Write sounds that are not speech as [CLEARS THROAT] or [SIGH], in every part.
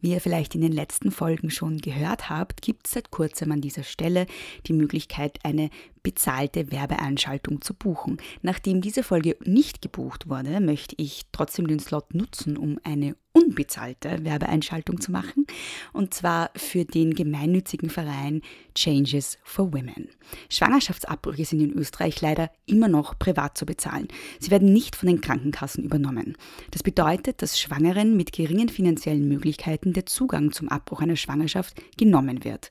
Wie ihr vielleicht in den letzten Folgen schon gehört habt, gibt es seit kurzem an dieser Stelle die Möglichkeit, eine bezahlte Werbeeinschaltung zu buchen. Nachdem diese Folge nicht gebucht wurde, möchte ich trotzdem den Slot nutzen, um eine unbezahlte Werbeeinschaltung zu machen, und zwar für den gemeinnützigen Verein Changes for Women. Schwangerschaftsabbrüche sind in Österreich leider immer noch privat zu bezahlen. Sie werden nicht von den Krankenkassen übernommen. Das bedeutet, dass Schwangeren mit geringen finanziellen Möglichkeiten der Zugang zum Abbruch einer Schwangerschaft genommen wird.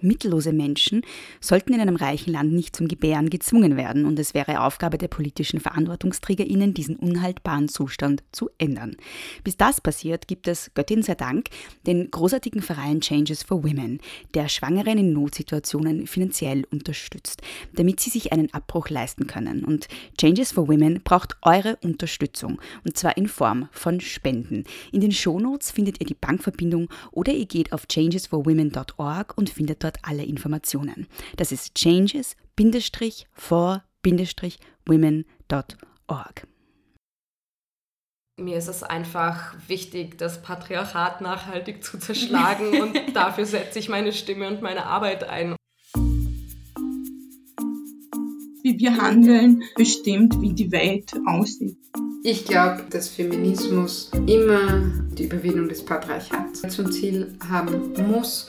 Mittellose Menschen sollten in einem reichen Land nicht zum Gebären gezwungen werden und es wäre Aufgabe der politischen VerantwortungsträgerInnen, diesen unhaltbaren Zustand zu ändern. Bis das passiert, gibt es, Göttin sei Dank, den großartigen Verein Changes for Women, der Schwangeren in Notsituationen finanziell unterstützt, damit sie sich einen Abbruch leisten können. Und Changes for Women braucht eure Unterstützung und zwar in Form von Spenden. In den Shownotes findet ihr die Bankverbindung oder ihr geht auf changesforwomen.org und findet dort alle Informationen. Das ist changes-for-women.org. Mir ist es einfach wichtig, das Patriarchat nachhaltig zu zerschlagen und [LAUGHS] dafür setze ich meine Stimme und meine Arbeit ein. Wie wir handeln, bestimmt, wie die Welt aussieht. Ich glaube, dass Feminismus immer die Überwindung des Patriarchats zum Ziel haben muss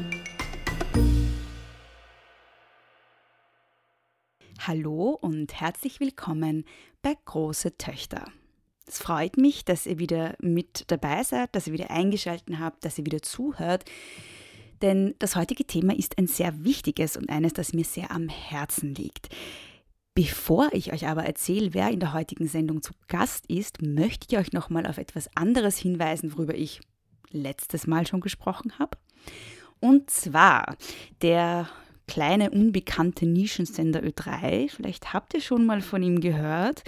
Hallo und herzlich willkommen bei Große Töchter. Es freut mich, dass ihr wieder mit dabei seid, dass ihr wieder eingeschaltet habt, dass ihr wieder zuhört. Denn das heutige Thema ist ein sehr wichtiges und eines, das mir sehr am Herzen liegt. Bevor ich euch aber erzähle, wer in der heutigen Sendung zu Gast ist, möchte ich euch nochmal auf etwas anderes hinweisen, worüber ich letztes Mal schon gesprochen habe. Und zwar der kleine unbekannte Nischensender Ö3, vielleicht habt ihr schon mal von ihm gehört,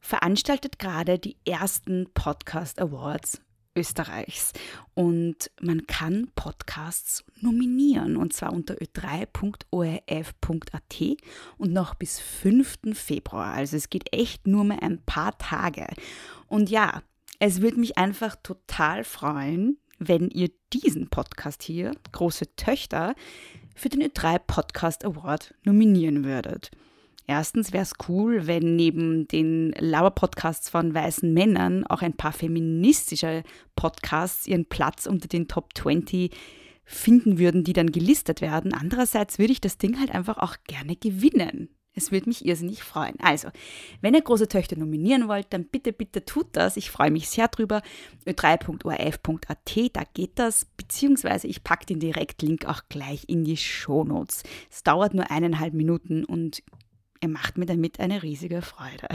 veranstaltet gerade die ersten Podcast Awards Österreichs. Und man kann Podcasts nominieren und zwar unter ö3.orf.at und noch bis 5. Februar. Also es geht echt nur mehr ein paar Tage. Und ja, es würde mich einfach total freuen, wenn ihr diesen Podcast hier, Große Töchter, für den Ö3 Podcast Award nominieren würdet. Erstens wäre es cool, wenn neben den Lauer-Podcasts von weißen Männern auch ein paar feministische Podcasts ihren Platz unter den Top 20 finden würden, die dann gelistet werden. Andererseits würde ich das Ding halt einfach auch gerne gewinnen. Es würde mich irrsinnig freuen. Also, wenn ihr große Töchter nominieren wollt, dann bitte, bitte tut das. Ich freue mich sehr drüber. ö3.orf.at, da geht das. Beziehungsweise ich packe den Direktlink auch gleich in die Shownotes. Es dauert nur eineinhalb Minuten und ihr macht mir damit eine riesige Freude.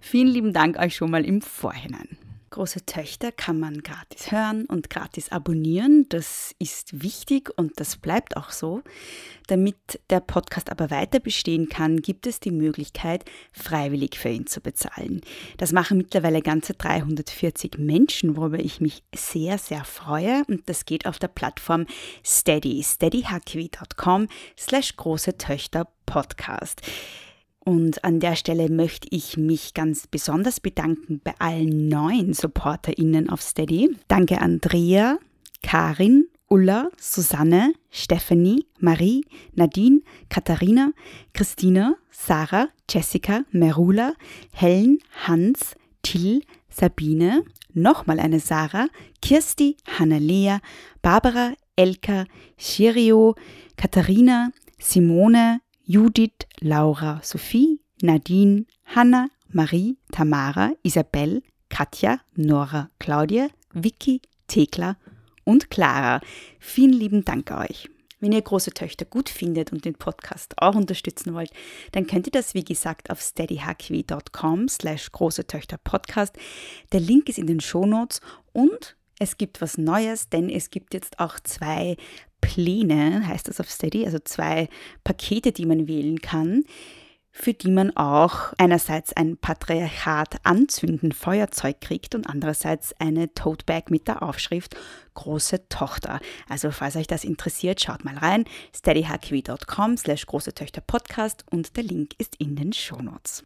Vielen lieben Dank euch schon mal im Vorhinein. Große Töchter kann man gratis hören und gratis abonnieren. Das ist wichtig und das bleibt auch so. Damit der Podcast aber weiter bestehen kann, gibt es die Möglichkeit, freiwillig für ihn zu bezahlen. Das machen mittlerweile ganze 340 Menschen, worüber ich mich sehr, sehr freue. Und das geht auf der Plattform Steady, steadyhq.com slash große Töchter Podcast. Und an der Stelle möchte ich mich ganz besonders bedanken bei allen neuen SupporterInnen auf Steady. Danke Andrea, Karin, Ulla, Susanne, Stephanie, Marie, Nadine, Katharina, Christina, Sarah, Jessica, Merula, Helen, Hans, Till, Sabine, nochmal eine Sarah, Kirsti, Hannalea, Barbara, Elka, Shirio, Katharina, Simone, Judith, Laura, Sophie, Nadine, Hanna, Marie, Tamara, Isabel, Katja, Nora, Claudia, Vicky, Thekla und Clara. Vielen lieben Dank euch. Wenn ihr große Töchter gut findet und den Podcast auch unterstützen wollt, dann könnt ihr das wie gesagt auf steadyhq.com slash große Töchter Podcast. Der Link ist in den Shownotes und Es gibt was Neues, denn es gibt jetzt auch zwei Pläne, heißt das auf Steady, also zwei Pakete, die man wählen kann, für die man auch einerseits ein Patriarchat anzünden Feuerzeug kriegt und andererseits eine Tote Bag mit der Aufschrift große Tochter. Also falls euch das interessiert, schaut mal rein, steadyhq.com slash große Töchter Podcast und der Link ist in den Shownotes.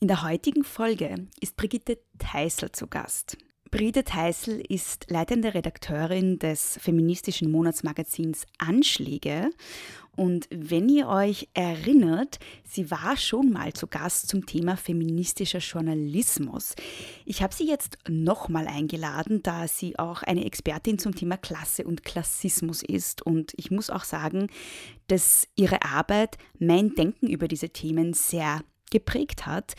In der heutigen Folge ist Brigitte Teisel zu Gast. Brigitte Teisel ist leitende Redakteurin des feministischen Monatsmagazins Anschläge. Und wenn ihr euch erinnert, sie war schon mal zu Gast zum Thema feministischer Journalismus. Ich habe sie jetzt nochmal eingeladen, da sie auch eine Expertin zum Thema Klasse und Klassismus ist. Und ich muss auch sagen, dass ihre Arbeit mein Denken über diese Themen sehr geprägt hat.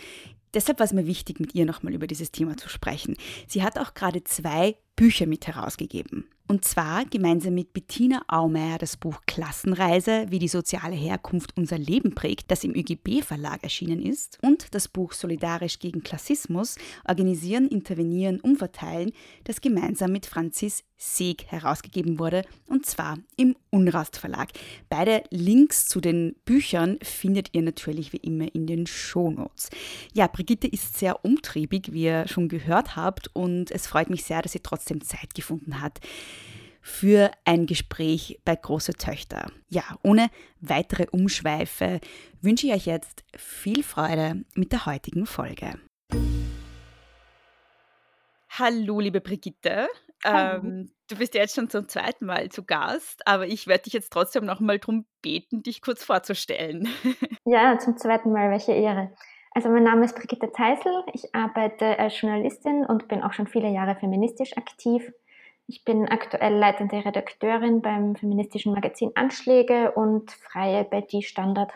Deshalb war es mir wichtig, mit ihr nochmal über dieses Thema zu sprechen. Sie hat auch gerade zwei Bücher mit herausgegeben. Und zwar gemeinsam mit Bettina Aumeier das Buch Klassenreise, wie die soziale Herkunft unser Leben prägt, das im ÖGB Verlag erschienen ist, und das Buch Solidarisch gegen Klassismus, Organisieren, Intervenieren, Umverteilen, das gemeinsam mit Franzis Seeg herausgegeben wurde, und zwar im Unrast Verlag. Beide Links zu den Büchern findet ihr natürlich wie immer in den Shownotes. Ja, Brigitte ist sehr umtriebig, wie ihr schon gehört habt, und es freut mich sehr, dass sie trotzdem Zeit gefunden hat für ein Gespräch bei Große Töchter. Ja, ohne weitere Umschweife wünsche ich euch jetzt viel Freude mit der heutigen Folge. Hallo, liebe Brigitte. Ähm, du bist ja jetzt schon zum zweiten Mal zu Gast, aber ich werde dich jetzt trotzdem noch mal darum beten, dich kurz vorzustellen. [LAUGHS] Ja, zum zweiten Mal, welche Ehre. Also mein Name ist Brigitte Teisel, ich arbeite als Journalistin und bin auch schon viele Jahre feministisch aktiv. Ich bin aktuell leitende Redakteurin beim feministischen Magazin Anschläge und freie bei Die Standard.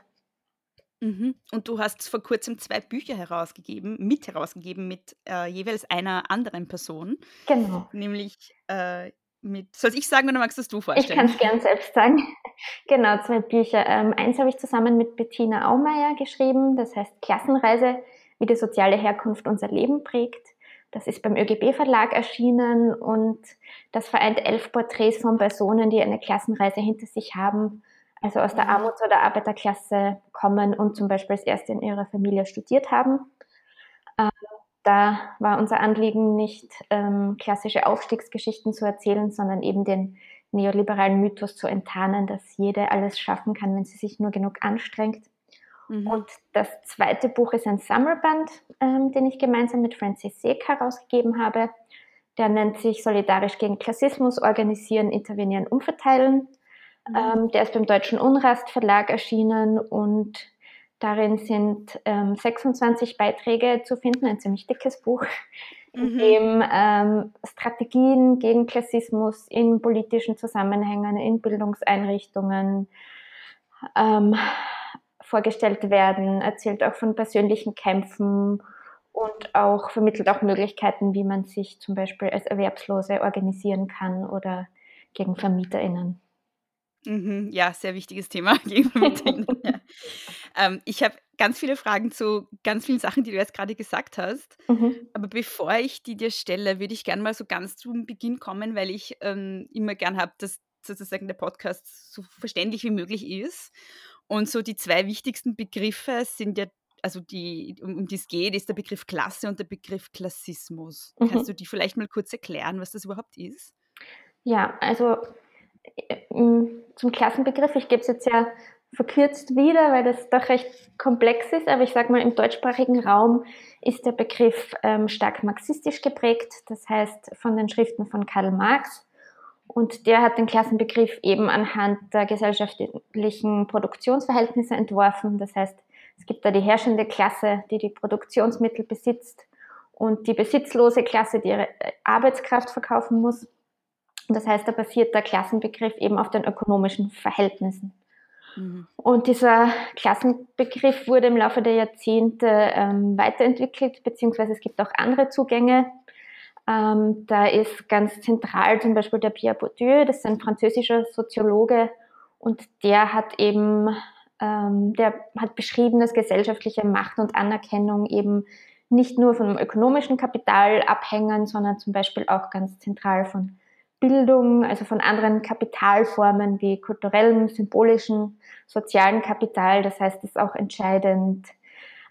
Mhm. Und du hast vor kurzem zwei Bücher herausgegeben, mit herausgegeben mit äh, jeweils einer anderen Person. Genau. Nämlich äh, mit, soll ich sagen oder magst du es du Ich vorstellen? kann es gern selbst sagen. [LAUGHS] Genau, zwei Bücher. Ähm, eins habe ich zusammen mit Bettina Aumeier geschrieben, das heißt Klassenreise, wie die soziale Herkunft unser Leben prägt. Das ist beim ÖGB Verlag erschienen und das vereint elf Porträts von Personen, die eine Klassenreise hinter sich haben, also aus der Mhm. Armuts- oder Arbeiterklasse kommen und zum Beispiel das erste in ihrer Familie studiert haben. Ähm, da war unser Anliegen nicht ähm, klassische Aufstiegsgeschichten zu erzählen, sondern eben den neoliberalen Mythos zu enttarnen, dass jede alles schaffen kann, wenn sie sich nur genug anstrengt. Mhm. Und das zweite Buch ist ein Sammelband, ähm, den ich gemeinsam mit Francis Seek herausgegeben habe. Der nennt sich Solidarisch gegen Klassismus, Organisieren, Intervenieren, Umverteilen. Mhm. Ähm, der ist beim Deutschen Unrast Verlag erschienen und darin sind ähm, 26 Beiträge zu finden, ein ziemlich dickes Buch, in Mhm. dem ähm, Strategien gegen Klassismus in politischen Zusammenhängen, in Bildungseinrichtungen ähm, vorgestellt werden, erzählt auch von persönlichen Kämpfen und auch vermittelt auch Möglichkeiten, wie man sich zum Beispiel als Erwerbslose organisieren kann oder gegen VermieterInnen. Mhm. Ja, sehr wichtiges Thema. [LAUGHS] gegen Vermieterinnen, [LAUGHS] ja. ähm, ich habe ganz viele Fragen zu ganz vielen Sachen, die du jetzt gerade gesagt hast. Mhm. Aber bevor ich die dir stelle, würde ich gerne mal so ganz zum Beginn kommen, weil ich ähm, immer gern habe, dass sozusagen der Podcast so verständlich wie möglich ist. Und so die zwei wichtigsten Begriffe sind ja, also die, um, um die es geht, ist der Begriff Klasse und der Begriff Klassismus. Mhm. Kannst du die vielleicht mal kurz erklären, was das überhaupt ist? Ja, also äh, zum Klassenbegriff, ich gebe es jetzt ja verkürzt wieder, weil das doch recht komplex ist, aber ich sage mal, im deutschsprachigen Raum ist der Begriff ähm, stark marxistisch geprägt, das heißt von den Schriften von Karl Marx. Und der hat den Klassenbegriff eben anhand der gesellschaftlichen Produktionsverhältnisse entworfen. Das heißt, es gibt da die herrschende Klasse, die die Produktionsmittel besitzt und die besitzlose Klasse, die ihre äh, Arbeitskraft verkaufen muss. Das heißt, da basiert der Klassenbegriff eben auf den ökonomischen Verhältnissen. Mhm. Und dieser Klassenbegriff wurde im Laufe der Jahrzehnte ähm, weiterentwickelt, beziehungsweise es gibt auch andere Zugänge. Ähm, da ist ganz zentral zum Beispiel der Pierre Bourdieu, das ist ein französischer Soziologe und der hat eben, ähm, der hat beschrieben, dass gesellschaftliche Macht und Anerkennung eben nicht nur vom ökonomischen Kapital abhängen, sondern zum Beispiel auch ganz zentral von Bildung, also von anderen Kapitalformen wie kulturellem, symbolischen, sozialen Kapital. Das heißt, es ist auch entscheidend,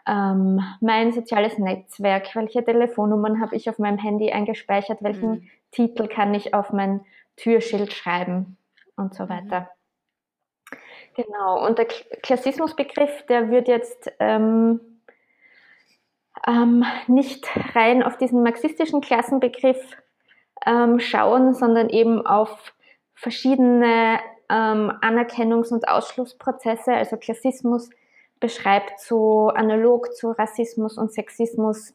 ähm, mein soziales Netzwerk, welche Telefonnummern habe ich auf meinem Handy eingespeichert, welchen mhm. Titel kann ich auf mein Türschild schreiben und so mhm. weiter. Mhm. Genau, und der Klassismusbegriff, der wird jetzt ähm, ähm, nicht rein auf diesen marxistischen Klassenbegriff ähm, schauen, sondern eben auf verschiedene ähm, Anerkennungs- und Ausschlussprozesse. Also Klassismus beschreibt so analog zu Rassismus und Sexismus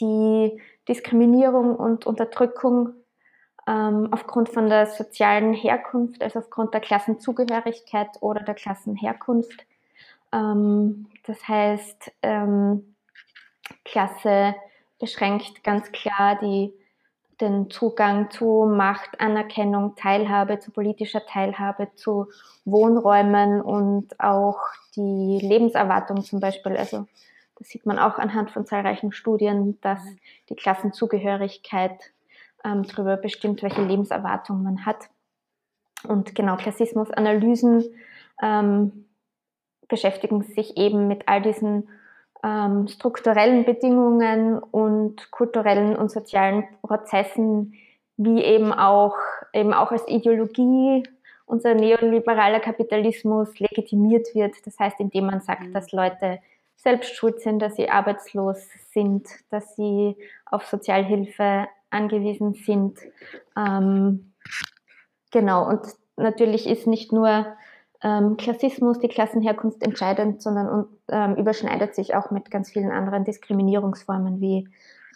die Diskriminierung und Unterdrückung ähm, aufgrund von der sozialen Herkunft, also aufgrund der Klassenzugehörigkeit oder der Klassenherkunft. Ähm, das heißt, ähm, Klasse beschränkt ganz klar die, den Zugang zu Macht, Anerkennung, Teilhabe, zu politischer Teilhabe, zu Wohnräumen und auch die Lebenserwartung zum Beispiel. Also das sieht man auch anhand von zahlreichen Studien, dass die Klassenzugehörigkeit ähm, darüber bestimmt, welche Lebenserwartung man hat. Und genau, Klassismusanalysen ähm, beschäftigen sich eben mit all diesen ähm, strukturellen Bedingungen und kulturellen und sozialen Prozessen, wie eben auch, eben auch als Ideologie unser neoliberaler Kapitalismus legitimiert wird. Das heißt, indem man sagt, mhm. dass Leute selbst schuld sind, dass sie arbeitslos sind, dass sie auf Sozialhilfe angewiesen sind. Ähm, genau, und natürlich ist nicht nur ähm, Klassismus, die Klassenherkunft entscheidend, sondern und, ähm, überschneidet sich auch mit ganz vielen anderen Diskriminierungsformen wie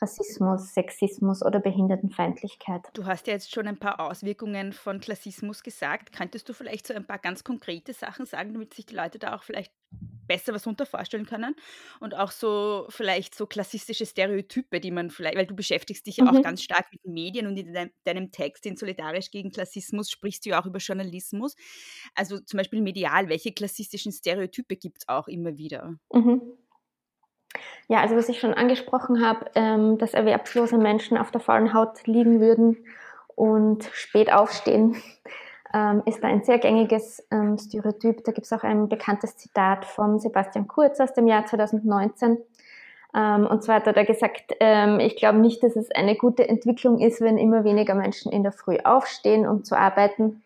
Rassismus, Sexismus oder Behindertenfeindlichkeit. Du hast ja jetzt schon ein paar Auswirkungen von Klassismus gesagt. Könntest du vielleicht so ein paar ganz konkrete Sachen sagen, damit sich die Leute da auch vielleicht besser was unter vorstellen können? Und auch so vielleicht so klassistische Stereotype, die man vielleicht, weil du beschäftigst dich ja mhm. auch ganz stark mit Medien und in deinem, deinem Text in Solidarisch gegen Klassismus sprichst du ja auch über Journalismus. Also zum Beispiel medial, welche klassistischen Stereotype gibt es auch immer wieder? Mhm. Ja, also was ich schon angesprochen habe, ähm, dass erwerbslose Menschen auf der faulen Haut liegen würden und spät aufstehen, [LAUGHS] ähm, ist ein sehr gängiges ähm, Stereotyp. Da gibt es auch ein bekanntes Zitat von Sebastian Kurz aus dem Jahr 2019. Ähm, und zwar hat er gesagt, ähm, ich glaube nicht, dass es eine gute Entwicklung ist, wenn immer weniger Menschen in der Früh aufstehen, um zu arbeiten,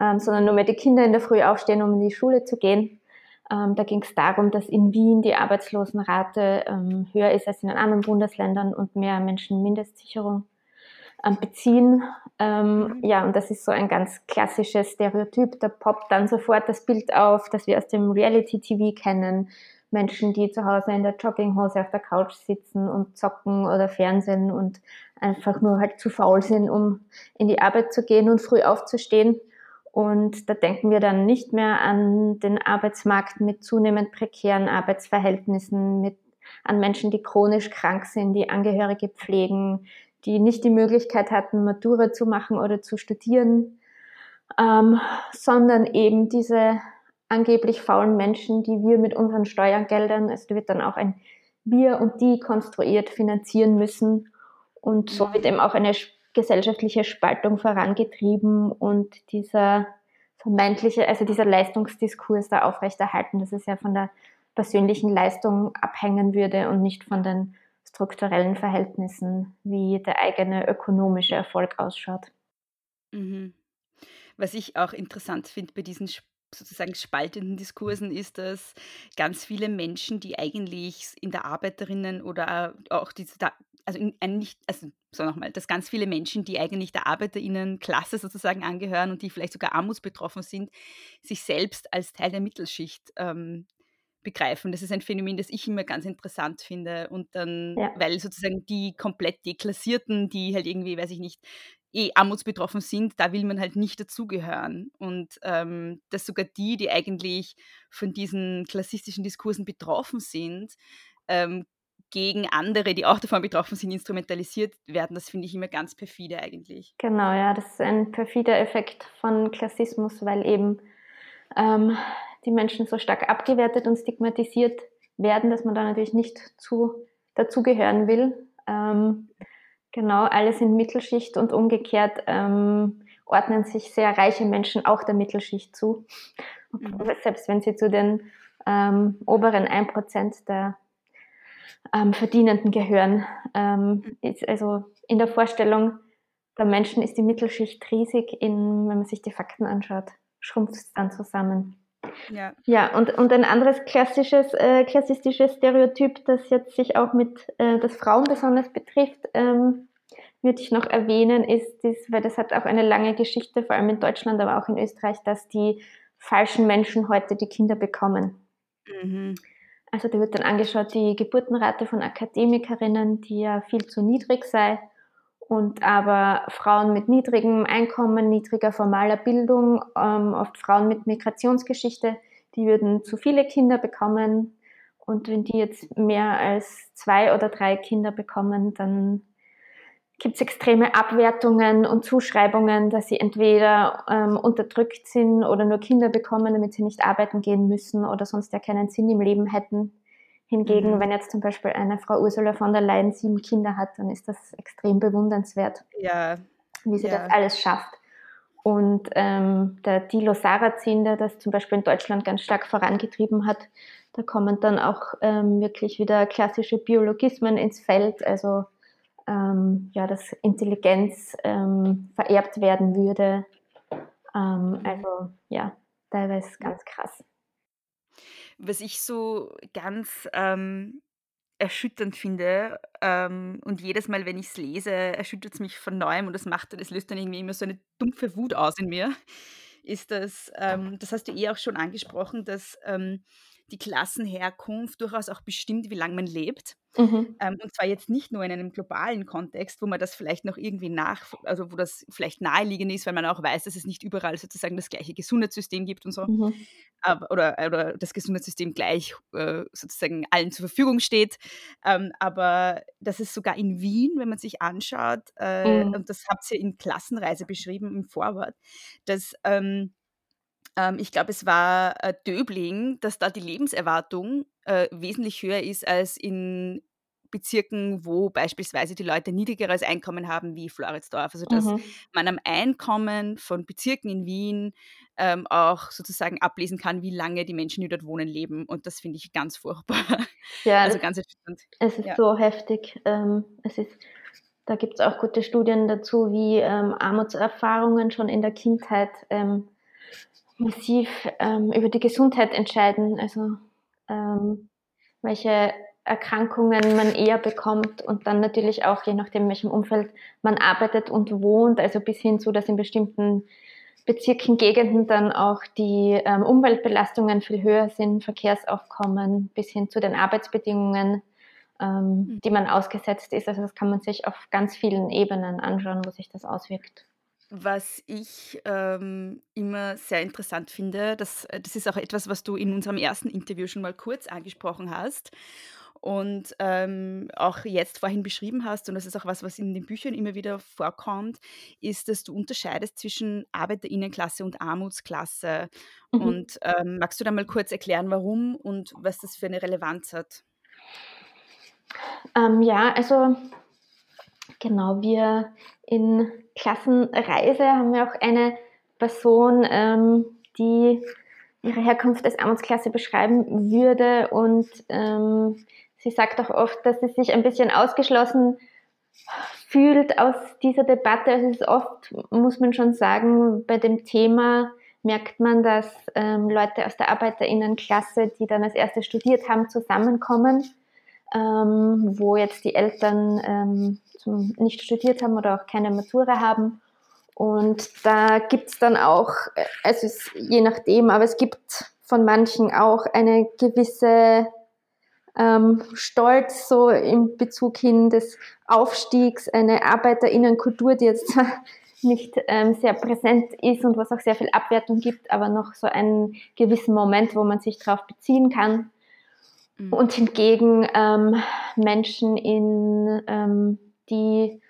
ähm, sondern nur mehr die Kinder in der Früh aufstehen, um in die Schule zu gehen. Ähm, da ging es darum, dass in Wien die Arbeitslosenrate ähm, höher ist als in den anderen Bundesländern und mehr Menschen Mindestsicherung ähm, beziehen. Ähm, ja, und das ist so ein ganz klassisches Stereotyp. Da poppt dann sofort das Bild auf, das wir aus dem Reality-TV kennen. Menschen, die zu Hause in der Jogginghose auf der Couch sitzen und zocken oder Fernsehen und einfach nur halt zu faul sind, um in die Arbeit zu gehen und früh aufzustehen. Und da denken wir dann nicht mehr an den Arbeitsmarkt mit zunehmend prekären Arbeitsverhältnissen, mit, an Menschen, die chronisch krank sind, die Angehörige pflegen, die nicht die Möglichkeit hatten, Matura zu machen oder zu studieren, ähm, sondern eben diese angeblich faulen Menschen, die wir mit unseren Steuergeldern, also wird dann auch ein Wir und die konstruiert, finanzieren müssen. Und so wird eben auch eine gesellschaftliche Spaltung vorangetrieben und dieser vermeintliche, also dieser Leistungsdiskurs da aufrechterhalten, dass es ja von der persönlichen Leistung abhängen würde und nicht von den strukturellen Verhältnissen, wie der eigene ökonomische Erfolg ausschaut. Mhm. Was ich auch interessant finde bei diesen sozusagen spaltenden Diskursen ist, dass ganz viele Menschen, die eigentlich in der Arbeiterinnen oder auch diese, also nicht, also so nochmal, dass ganz viele Menschen, die eigentlich der Arbeiterinnenklasse sozusagen angehören und die vielleicht sogar armutsbetroffen sind, sich selbst als Teil der Mittelschicht ähm, begreifen. Das ist ein Phänomen, das ich immer ganz interessant finde. Und dann, ja. weil sozusagen die komplett deklassierten, die halt irgendwie, weiß ich nicht, eh armutsbetroffen sind, da will man halt nicht dazugehören. Und ähm, dass sogar die, die eigentlich von diesen klassistischen Diskursen betroffen sind, ähm, gegen andere, die auch davon betroffen sind, instrumentalisiert werden. Das finde ich immer ganz perfide eigentlich. Genau, ja, das ist ein perfider Effekt von Klassismus, weil eben ähm, die Menschen so stark abgewertet und stigmatisiert werden, dass man da natürlich nicht zu, dazugehören will. Ähm, Genau, alle sind Mittelschicht und umgekehrt ähm, ordnen sich sehr reiche Menschen auch der Mittelschicht zu. Mhm. Selbst wenn sie zu den ähm, oberen 1% der ähm, Verdienenden gehören. Ähm, ist also in der Vorstellung der Menschen ist die Mittelschicht riesig, in, wenn man sich die Fakten anschaut, schrumpft es dann zusammen. Ja, ja und, und ein anderes klassisches, äh, klassistisches Stereotyp, das jetzt sich auch mit, äh, das Frauen besonders betrifft, ähm, würde ich noch erwähnen, ist, ist, weil das hat auch eine lange Geschichte, vor allem in Deutschland, aber auch in Österreich, dass die falschen Menschen heute die Kinder bekommen. Mhm. Also da wird dann angeschaut, die Geburtenrate von Akademikerinnen, die ja viel zu niedrig sei. Und aber Frauen mit niedrigem Einkommen, niedriger formaler Bildung, ähm, oft Frauen mit Migrationsgeschichte, die würden zu viele Kinder bekommen. Und wenn die jetzt mehr als zwei oder drei Kinder bekommen, dann gibt es extreme Abwertungen und Zuschreibungen, dass sie entweder ähm, unterdrückt sind oder nur Kinder bekommen, damit sie nicht arbeiten gehen müssen oder sonst ja keinen Sinn im Leben hätten. Hingegen, mhm. wenn jetzt zum Beispiel eine Frau Ursula von der Leyen sieben Kinder hat, dann ist das extrem bewundernswert, ja. wie sie ja. das alles schafft. Und ähm, der Dilo Sarrazin, der das zum Beispiel in Deutschland ganz stark vorangetrieben hat, da kommen dann auch ähm, wirklich wieder klassische Biologismen ins Feld, also ähm, ja, dass Intelligenz ähm, vererbt werden würde. Ähm, also ja, teilweise ganz krass. Was ich so ganz ähm, erschütternd finde ähm, und jedes Mal, wenn ich es lese, erschüttert es mich von neuem und das macht, das löst dann irgendwie immer so eine dumpfe Wut aus in mir, ist das, ähm, das hast du eh auch schon angesprochen, dass die Klassenherkunft durchaus auch bestimmt, wie lange man lebt. Mhm. Ähm, und zwar jetzt nicht nur in einem globalen Kontext, wo man das vielleicht noch irgendwie nach, also wo das vielleicht naheliegend ist, weil man auch weiß, dass es nicht überall sozusagen das gleiche Gesundheitssystem gibt und so. Mhm. Aber, oder, oder das Gesundheitssystem gleich äh, sozusagen allen zur Verfügung steht. Ähm, aber das ist sogar in Wien, wenn man sich anschaut, äh, mhm. und das habt ihr in Klassenreise beschrieben im Vorwort, dass ähm, ähm, ich glaube, es war äh, Döbling, dass da die Lebenserwartung äh, wesentlich höher ist als in Bezirken, wo beispielsweise die Leute niedrigeres Einkommen haben wie Floridsdorf. Also dass mhm. man am Einkommen von Bezirken in Wien ähm, auch sozusagen ablesen kann, wie lange die Menschen, die dort wohnen, leben. Und das finde ich ganz furchtbar. [LAUGHS] Ja, also ganz erschütternd. Es ist ja. so heftig. Ähm, es ist, da gibt es auch gute Studien dazu, wie ähm, Armutserfahrungen schon in der Kindheit ähm, massiv ähm, über die Gesundheit entscheiden, also ähm, welche Erkrankungen man eher bekommt und dann natürlich auch je nachdem, in welchem Umfeld man arbeitet und wohnt, also bis hin zu, dass in bestimmten Bezirken, Gegenden dann auch die ähm, Umweltbelastungen viel höher sind, Verkehrsaufkommen bis hin zu den Arbeitsbedingungen, ähm, mhm. die man ausgesetzt ist. Also das kann man sich auf ganz vielen Ebenen anschauen, wo sich das auswirkt. Was ich ähm, immer sehr interessant finde, das, äh, das ist auch etwas, was du in unserem ersten Interview schon mal kurz angesprochen hast und ähm, auch jetzt vorhin beschrieben hast, und das ist auch was, was in den Büchern immer wieder vorkommt, ist, dass du unterscheidest zwischen Arbeiterinnenklasse und Armutsklasse. Mhm. Und ähm, magst du da mal kurz erklären, warum und was das für eine Relevanz hat? Ähm, ja, also genau, wir in Klassenreise haben wir auch eine Person, ähm, die ihre Herkunft als Armutsklasse beschreiben würde und ähm, sie sagt auch oft, dass sie sich ein bisschen ausgeschlossen fühlt aus dieser Debatte. Also es ist oft, muss man schon sagen, bei dem Thema merkt man, dass ähm, Leute aus der Arbeiterinnenklasse, die dann als erste studiert haben, zusammenkommen, ähm, wo jetzt die Eltern ähm, zum, nicht studiert haben oder auch keine Matura haben. Und da gibt es dann auch, also es ist je nachdem, aber es gibt von manchen auch eine gewisse ähm, Stolz so im Bezug hin des Aufstiegs, eine Arbeiterinnenkultur, die jetzt [LAUGHS] nicht ähm, sehr präsent ist und was auch sehr viel Abwertung gibt, aber noch so einen gewissen Moment, wo man sich darauf beziehen kann. Mhm. Und hingegen ähm, Menschen in ähm, die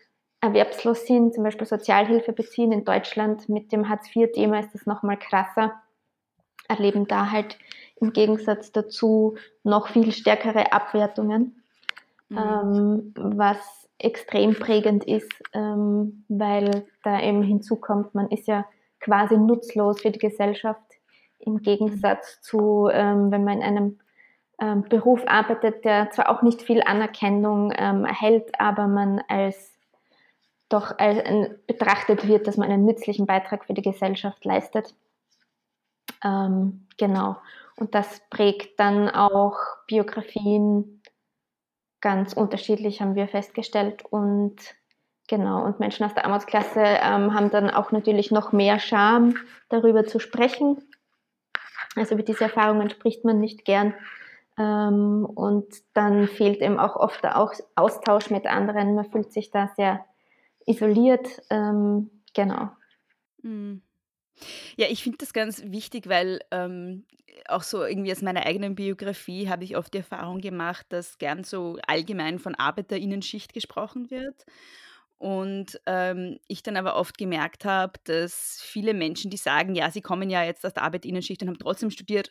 erwerbslos sind, zum Beispiel Sozialhilfe beziehen in Deutschland mit dem Hartz-IV-Thema ist das nochmal krasser, erleben da halt im Gegensatz dazu noch viel stärkere Abwertungen. Mhm. Ähm, was extrem prägend ist, ähm, weil da eben hinzukommt, man ist ja quasi nutzlos für die Gesellschaft im Gegensatz zu, ähm, wenn man in einem ähm, Beruf arbeitet, der zwar auch nicht viel Anerkennung ähm, erhält, aber man als doch als, ein, betrachtet wird, dass man einen nützlichen Beitrag für die Gesellschaft leistet. Ähm, genau. Und das prägt dann auch Biografien ganz unterschiedlich, haben wir festgestellt. Und genau, und Menschen aus der Armutsklasse ähm, haben dann auch natürlich noch mehr Scham, darüber zu sprechen. Also über diese Erfahrungen spricht man nicht gern. Ähm, und dann fehlt eben auch oft der Austausch mit anderen. Man fühlt sich da sehr isoliert. Ähm, genau. Mhm. Ja, ich finde das ganz wichtig, weil ähm, auch so irgendwie aus meiner eigenen Biografie habe ich oft die Erfahrung gemacht, dass gern so allgemein von Arbeiterinnenschicht gesprochen wird. Und ähm, ich dann aber oft gemerkt habe, dass viele Menschen, die sagen, ja, sie kommen ja jetzt aus der Arbeiterinnenschicht und haben trotzdem studiert,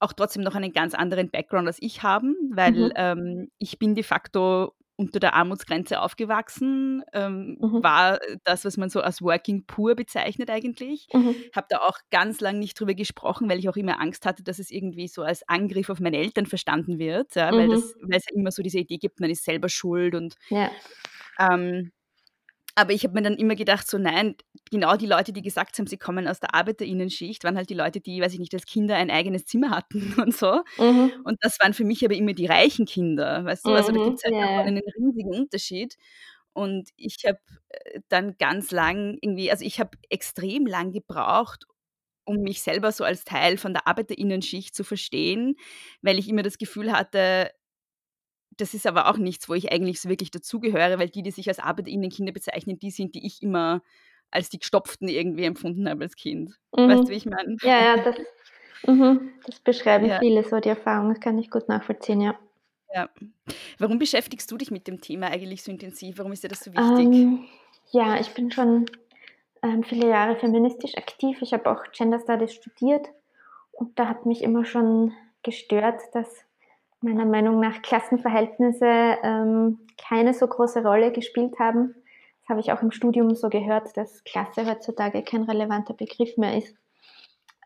auch trotzdem noch einen ganz anderen Background als ich haben, weil mhm. ähm, ich bin de facto unter der Armutsgrenze aufgewachsen, ähm, mhm. war das, was man so als Working Poor bezeichnet eigentlich. Mhm. Habe da auch ganz lang nicht drüber gesprochen, weil ich auch immer Angst hatte, dass es irgendwie so als Angriff auf meine Eltern verstanden wird, ja, mhm. weil, das, weil es ja immer so diese Idee gibt, man ist selber schuld und ja. ähm, aber ich habe mir dann immer gedacht, so nein, genau die Leute, die gesagt haben, sie kommen aus der Arbeiterinnenschicht, waren halt die Leute, die, weiß ich nicht, als Kinder ein eigenes Zimmer hatten [LAUGHS] und so. Mhm. Und das waren für mich aber immer die reichen Kinder, weißt du? Also da mhm, gibt es halt yeah. einen riesigen Unterschied. Und ich habe äh, dann ganz lang irgendwie, also ich habe extrem lang gebraucht, um mich selber so als Teil von der Arbeiterinnenschicht zu verstehen, weil ich immer das Gefühl hatte, das ist aber auch nichts, wo ich eigentlich so wirklich dazugehöre, weil die, die sich als ArbeiterInnen-Kinder bezeichnen, die sind, die ich immer als die Gestopften irgendwie empfunden habe als Kind. Mhm. Weißt du, wie ich meine? Ja, ja, das, [LAUGHS] mhm, das beschreiben ja. viele so die Erfahrungen, das kann ich gut nachvollziehen, ja. Ja. Warum beschäftigst du dich mit dem Thema eigentlich so intensiv? Warum ist dir das so wichtig? Ähm, ja, ich bin schon ähm, viele Jahre feministisch aktiv. Ich habe auch Gender Studies studiert und da hat mich immer schon gestört, dass meiner Meinung nach Klassenverhältnisse ähm, keine so große Rolle gespielt haben. Das habe ich auch im Studium so gehört, dass Klasse heutzutage kein relevanter Begriff mehr ist.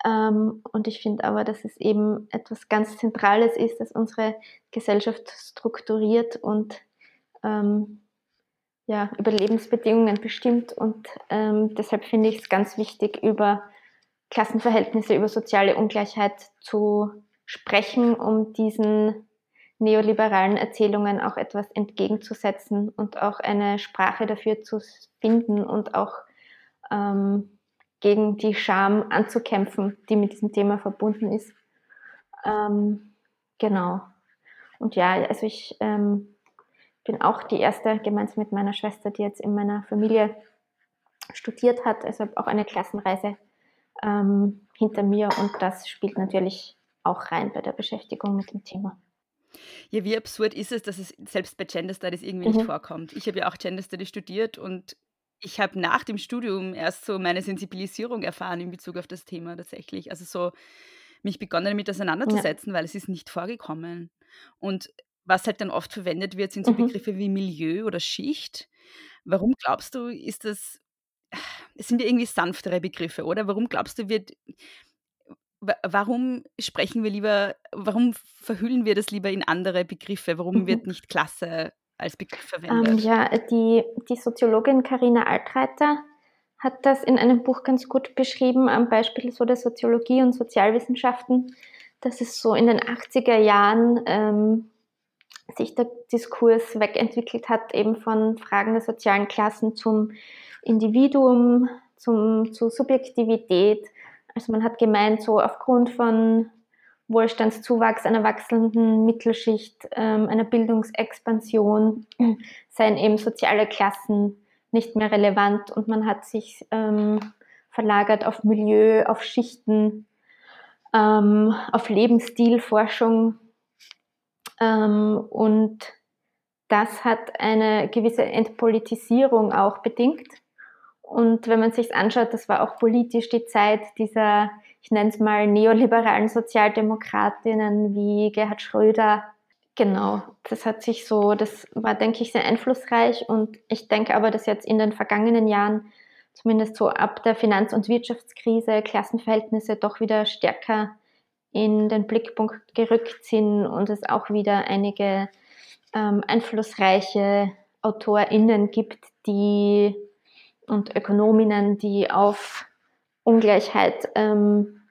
Ähm, und ich finde aber, dass es eben etwas ganz Zentrales ist, dass unsere Gesellschaft strukturiert und ähm, ja, über Lebensbedingungen bestimmt. Und ähm, deshalb finde ich es ganz wichtig, über Klassenverhältnisse, über soziale Ungleichheit zu sprechen, um diesen neoliberalen Erzählungen auch etwas entgegenzusetzen und auch eine Sprache dafür zu finden und auch ähm, gegen die Scham anzukämpfen, die mit diesem Thema verbunden ist. Ähm, genau. Und ja, also ich ähm, bin auch die erste, gemeinsam mit meiner Schwester, die jetzt in meiner Familie studiert hat, also auch eine Klassenreise ähm, hinter mir und das spielt natürlich auch rein bei der Beschäftigung mit dem Thema. Ja, wie absurd ist es, dass es selbst bei Gender Studies irgendwie mhm. nicht vorkommt. Ich habe ja auch Gender Studies studiert und ich habe nach dem Studium erst so meine Sensibilisierung erfahren in Bezug auf das Thema tatsächlich. Also so mich begonnen damit auseinanderzusetzen, ja. weil es ist nicht vorgekommen. Und was halt dann oft verwendet wird, sind so mhm. Begriffe wie Milieu oder Schicht. Warum glaubst du, ist das, es sind ja irgendwie sanftere Begriffe, oder? Warum glaubst du, wird warum sprechen wir lieber, warum verhüllen wir das lieber in andere Begriffe? Warum mhm. wird nicht Klasse als Begriff ähm, verwendet? Ähm, ja, die, die Soziologin Karina Altreiter hat das in einem Buch ganz gut beschrieben, am Beispiel so der Soziologie und Sozialwissenschaften, dass es so in den 80er Jahren ähm, sich der Diskurs wegentwickelt hat, eben von Fragen der sozialen Klassen zum Individuum, zum, zur Subjektivität also man hat gemeint, so aufgrund von Wohlstandszuwachs einer wachsenden Mittelschicht, ähm, einer Bildungsexpansion, [CLEARS THROAT] seien eben soziale Klassen nicht mehr relevant und man hat sich ähm, verlagert auf Milieu, auf Schichten, ähm, auf Lebensstilforschung und das hat eine gewisse Entpolitisierung auch bedingt. Und wenn man sich anschaut, das war auch politisch die Zeit dieser, ich nenne es mal, neoliberalen Sozialdemokratinnen wie Gerhard Schröder, Genau, das hat sich so, das war, denke ich, sehr einflussreich. Und ich denke aber, dass jetzt in den vergangenen Jahren, zumindest so ab der Finanz- und Wirtschaftskrise, Klassenverhältnisse doch wieder stärker in den Blickpunkt gerückt sind und es auch wieder einige ähm, einflussreiche AutorInnen gibt, die und Ökonominnen, die auf Ungleichheit ähm,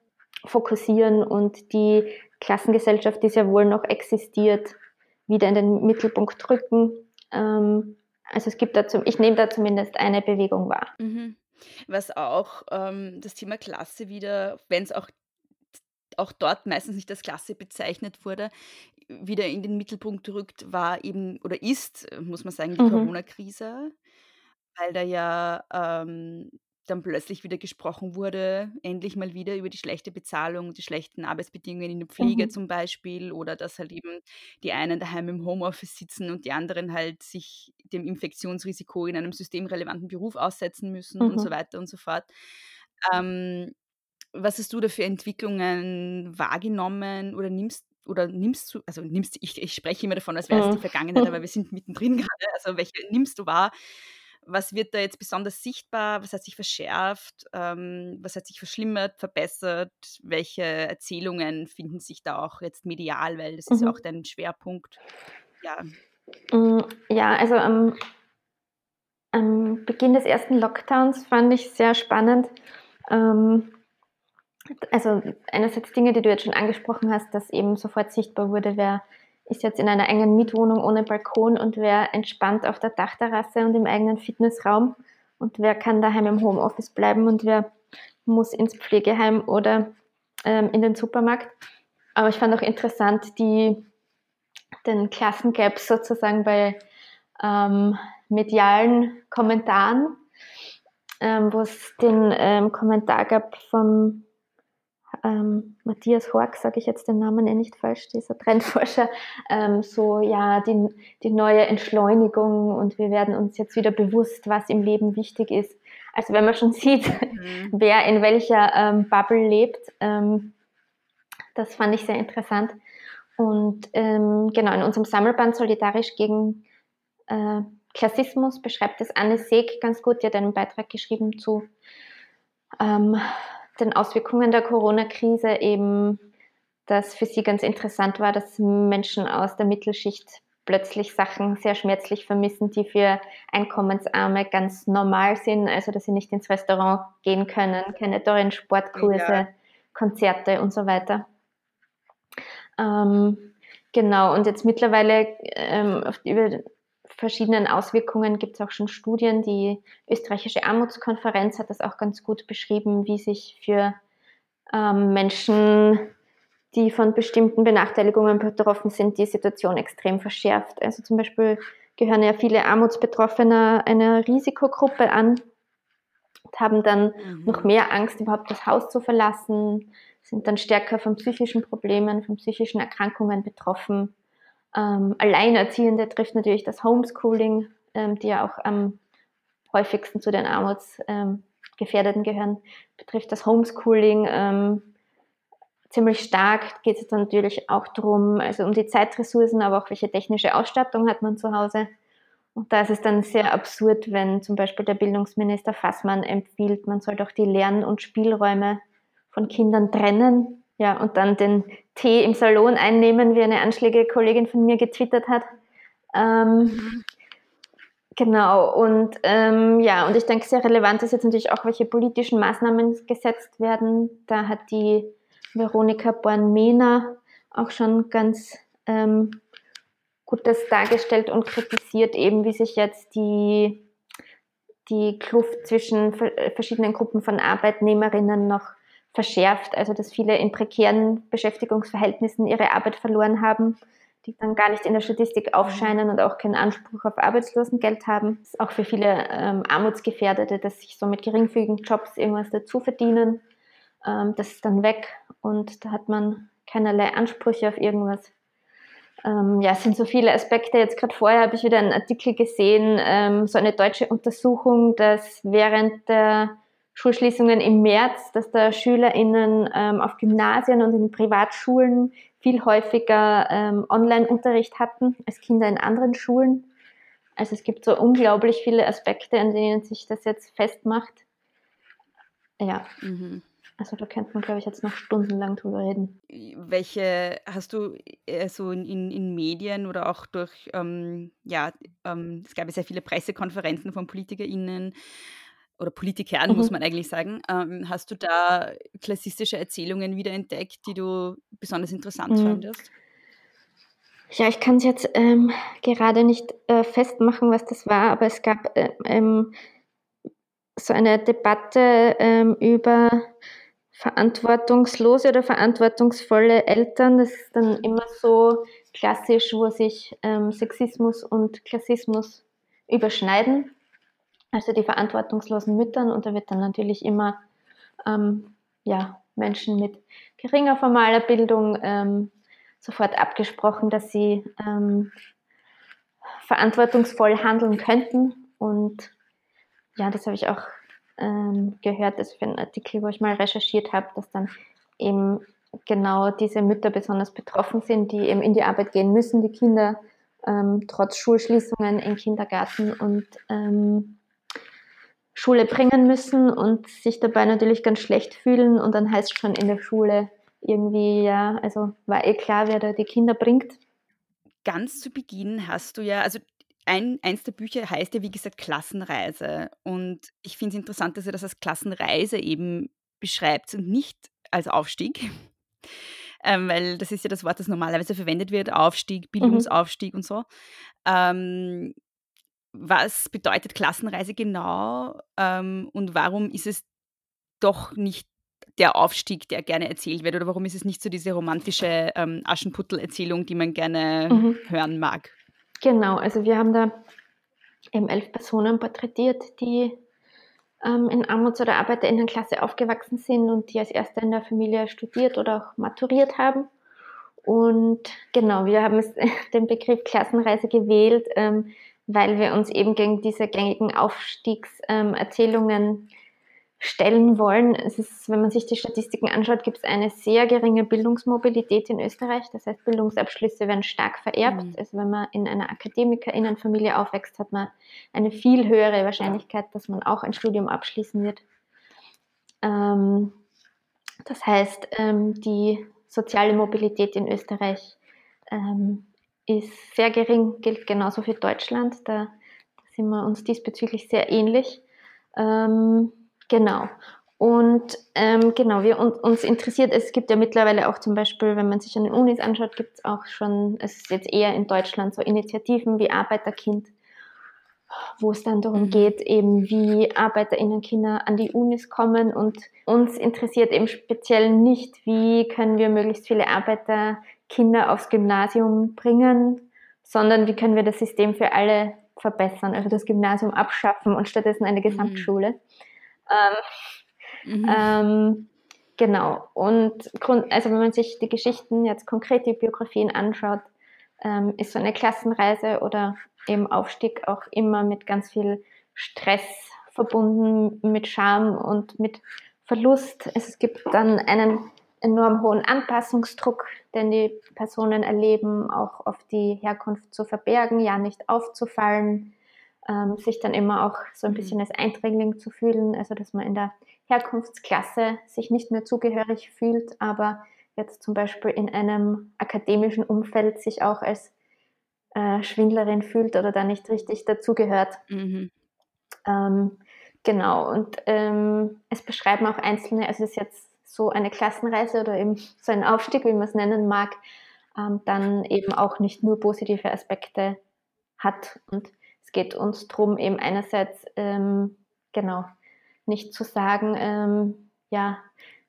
fokussieren und die Klassengesellschaft, die sehr wohl noch existiert, wieder in den Mittelpunkt rücken. Ähm, also es gibt dazu, ich nehme da zumindest eine Bewegung wahr. Mhm. Was auch ähm, das Thema Klasse wieder, wenn es auch, auch dort meistens nicht als Klasse bezeichnet wurde, wieder in den Mittelpunkt rückt, war eben oder ist, muss man sagen, die Mhm. Corona-Krise, weil da ja ähm, dann plötzlich wieder gesprochen wurde, endlich mal wieder über die schlechte Bezahlung, die schlechten Arbeitsbedingungen in der Pflege Mhm. zum Beispiel oder dass halt eben die einen daheim im Homeoffice sitzen und die anderen halt sich dem Infektionsrisiko in einem systemrelevanten Beruf aussetzen müssen und so Mhm. weiter und so fort. Ähm, was hast du da für Entwicklungen wahrgenommen oder nimmst oder nimmst du, also nimmst ich, ich spreche immer davon, als wäre es die Mhm. Vergangenheit, aber [LAUGHS] wir sind mittendrin [LAUGHS] gerade. Also welche nimmst du wahr? Was wird da jetzt besonders sichtbar? Was hat sich verschärft? Ähm, was hat sich verschlimmert, verbessert? Welche Erzählungen finden sich da auch jetzt medial, weil das ist ja Mhm. auch dein Schwerpunkt. Ja. Mm, Ja, also am, am Beginn des ersten Lockdowns fand ich sehr spannend. Ähm, also einerseits Dinge, die du jetzt schon angesprochen hast, dass eben sofort sichtbar wurde, wer ist jetzt in einer engen Mietwohnung ohne Balkon und wer entspannt auf der Dachterrasse und im eigenen Fitnessraum und wer kann daheim im Homeoffice bleiben und wer muss ins Pflegeheim oder ähm, in den Supermarkt. Aber ich fand auch interessant die, den Klassengap sozusagen bei ähm, medialen Kommentaren, ähm, wo es den ähm, Kommentar gab vom ähm, Matthias Hork, sage ich jetzt den Namen eh nicht falsch, dieser Trendforscher, ähm, so ja, die, die neue Entschleunigung und wir werden uns jetzt wieder bewusst, was im Leben wichtig ist. Also wenn man schon [LAUGHS] sieht, Mhm. wer in welcher ähm, Bubble lebt, ähm, das fand ich sehr interessant. Und ähm, genau, in unserem Sammelband Solidarisch gegen äh, Klassismus beschreibt es Anne Seeg ganz gut, die hat einen Beitrag geschrieben zu ähm, den Auswirkungen der Corona-Krise, eben, dass für sie ganz interessant war, dass Menschen aus der Mittelschicht plötzlich Sachen sehr schmerzlich vermissen, die für Einkommensarme ganz normal sind, also dass sie nicht ins Restaurant gehen können, keine teuren Sportkurse, Ja. Konzerte und so weiter. Ähm, genau, und jetzt mittlerweile ähm, über verschiedenen Auswirkungen gibt es auch schon Studien. Die österreichische Armutskonferenz hat das auch ganz gut beschrieben, wie sich für ähm, Menschen, die von bestimmten Benachteiligungen betroffen sind, die Situation extrem verschärft. Also zum Beispiel gehören ja viele Armutsbetroffene einer Risikogruppe an und haben dann Mhm. noch mehr Angst, überhaupt das Haus zu verlassen, sind dann stärker von psychischen Problemen, von psychischen Erkrankungen betroffen. Ähm, Alleinerziehende trifft natürlich das Homeschooling, ähm, die ja auch am häufigsten zu den Armutsgefährdeten gehören, betrifft das Homeschooling ähm, ziemlich stark. Geht es dann natürlich auch darum, also um die Zeitressourcen, aber auch welche technische Ausstattung hat man zu Hause. Und da ist es dann sehr absurd, wenn zum Beispiel der Bildungsminister Fassmann empfiehlt, man soll doch die Lern- und Spielräume von Kindern trennen, ja, und dann den Tee im Salon einnehmen, wie eine anschlägige Kollegin von mir getwittert hat. Ähm, Genau, und ähm, ja, und ich denke, sehr relevant ist jetzt natürlich auch, welche politischen Maßnahmen gesetzt werden. Da hat die Veronika Born-Mehner auch schon ganz ähm, gut das dargestellt und kritisiert, eben wie sich jetzt die, die Kluft zwischen ver- verschiedenen Gruppen von Arbeitnehmerinnen noch verschärft. Also, dass viele in prekären Beschäftigungsverhältnissen ihre Arbeit verloren haben, die dann gar nicht in der Statistik aufscheinen und auch keinen Anspruch auf Arbeitslosengeld haben. Das ist auch für viele ähm, Armutsgefährdete, dass sich so mit geringfügigen Jobs irgendwas dazu verdienen. Ähm, das ist dann weg und da hat man keinerlei Ansprüche auf irgendwas. Ähm, ja, es sind so viele Aspekte. Jetzt gerade vorher habe ich wieder einen Artikel gesehen, ähm, so eine deutsche Untersuchung, dass während der Schulschließungen im März, dass da SchülerInnen ähm, auf Gymnasien und in Privatschulen viel häufiger ähm, Online-Unterricht hatten als Kinder in anderen Schulen. Also es gibt so unglaublich viele Aspekte, an denen sich das jetzt festmacht. Ja. Mhm. Also da könnte man, glaube ich, jetzt noch stundenlang drüber reden. Welche hast du äh, so in, in Medien oder auch durch, ähm, ja, ähm, es gab ja sehr viele Pressekonferenzen von PolitikerInnen oder Politikern, mhm. muss man eigentlich sagen. Ähm, hast du da klassistische Erzählungen wiederentdeckt, die du besonders interessant mhm. fandest? Ja, ich kann es jetzt ähm, gerade nicht äh, festmachen, was das war, aber es gab äh, ähm, so eine Debatte ähm, über verantwortungslose oder verantwortungsvolle Eltern. Das ist dann immer so klassisch, wo sich ähm, Sexismus und Klassismus überschneiden. Also die verantwortungslosen Müttern und da wird dann natürlich immer ähm, ja, Menschen mit geringer formaler Bildung ähm, sofort abgesprochen, dass sie ähm, verantwortungsvoll handeln könnten. Und ja, das habe ich auch ähm, gehört, also für einen Artikel, wo ich mal recherchiert habe, dass dann eben genau diese Mütter besonders betroffen sind, die eben in die Arbeit gehen müssen, die Kinder ähm, trotz Schulschließungen in Kindergarten und ähm, Schule bringen müssen und sich dabei natürlich ganz schlecht fühlen und dann heißt es schon in der Schule irgendwie, ja, also war eh klar, wer da die Kinder bringt. Ganz zu Beginn hast du ja, also ein, eins der Bücher heißt ja, wie gesagt, Klassenreise. Und ich finde es interessant, dass er das als Klassenreise eben beschreibt und nicht als Aufstieg. [LAUGHS] Ähm, weil das ist ja das Wort, das normalerweise verwendet wird, Aufstieg, mhm. Bildungsaufstieg mhm. und so. Ähm, was bedeutet Klassenreise genau ähm, und warum ist es doch nicht der Aufstieg, der gerne erzählt wird oder warum ist es nicht so diese romantische ähm, Aschenputtel-Erzählung, die man gerne mhm. hören mag? Genau, also wir haben da eben elf Personen porträtiert, die ähm, in Armuts- oder Arbeiterinnenklasse aufgewachsen sind und die als Erste in der Familie studiert oder auch maturiert haben. Und genau, wir haben [LAUGHS] den Begriff Klassenreise gewählt, ähm, weil wir uns eben gegen diese gängigen Aufstiegserzählungen ähm, stellen wollen. Es ist, wenn man sich die Statistiken anschaut, gibt es eine sehr geringe Bildungsmobilität in Österreich. Das heißt, Bildungsabschlüsse werden stark vererbt. Mhm. Also wenn man in einer Akademikerinnenfamilie aufwächst, hat man eine viel höhere Wahrscheinlichkeit, dass man auch ein Studium abschließen wird. Ähm, das heißt, ähm, die soziale Mobilität in Österreich ähm, ist sehr gering, gilt genauso für Deutschland. Da, da sind wir uns diesbezüglich sehr ähnlich. Ähm, Genau. Und ähm, genau, wir uns, uns interessiert, es gibt ja mittlerweile auch zum Beispiel, wenn man sich an den Unis anschaut, gibt es auch schon, es ist jetzt eher in Deutschland so Initiativen wie Arbeiterkind, wo es dann darum mhm. geht, eben wie ArbeiterInnenkinder an die Unis kommen. Und uns interessiert eben speziell nicht, wie können wir möglichst viele Arbeiterkinder aufs Gymnasium bringen, sondern wie können wir das System für alle verbessern, also das Gymnasium abschaffen und stattdessen eine mhm. Gesamtschule. Mhm. Ähm, mhm. ähm, genau. Und Grund, also wenn man sich die Geschichten, jetzt konkret die Biografien anschaut, ähm, ist so eine Klassenreise oder eben Aufstieg auch immer mit ganz viel Stress verbunden, mit Scham und mit Verlust. Es gibt dann einen enorm hohen Anpassungsdruck, den die Personen erleben, auch auf die Herkunft zu verbergen, ja nicht aufzufallen, ähm, sich dann immer auch so ein bisschen mhm. als Eindringling zu fühlen, also dass man in der Herkunftsklasse sich nicht mehr zugehörig fühlt, aber jetzt zum Beispiel in einem akademischen Umfeld sich auch als äh, Schwindlerin fühlt oder da nicht richtig dazugehört. Mhm. Ähm, genau, und ähm, es beschreiben auch einzelne, also es ist jetzt so eine Klassenreise oder eben so ein Aufstieg, wie man es nennen mag, ähm, dann eben auch nicht nur positive Aspekte hat. Und es geht uns darum, eben einerseits, ähm, genau, nicht zu sagen, ähm, ja,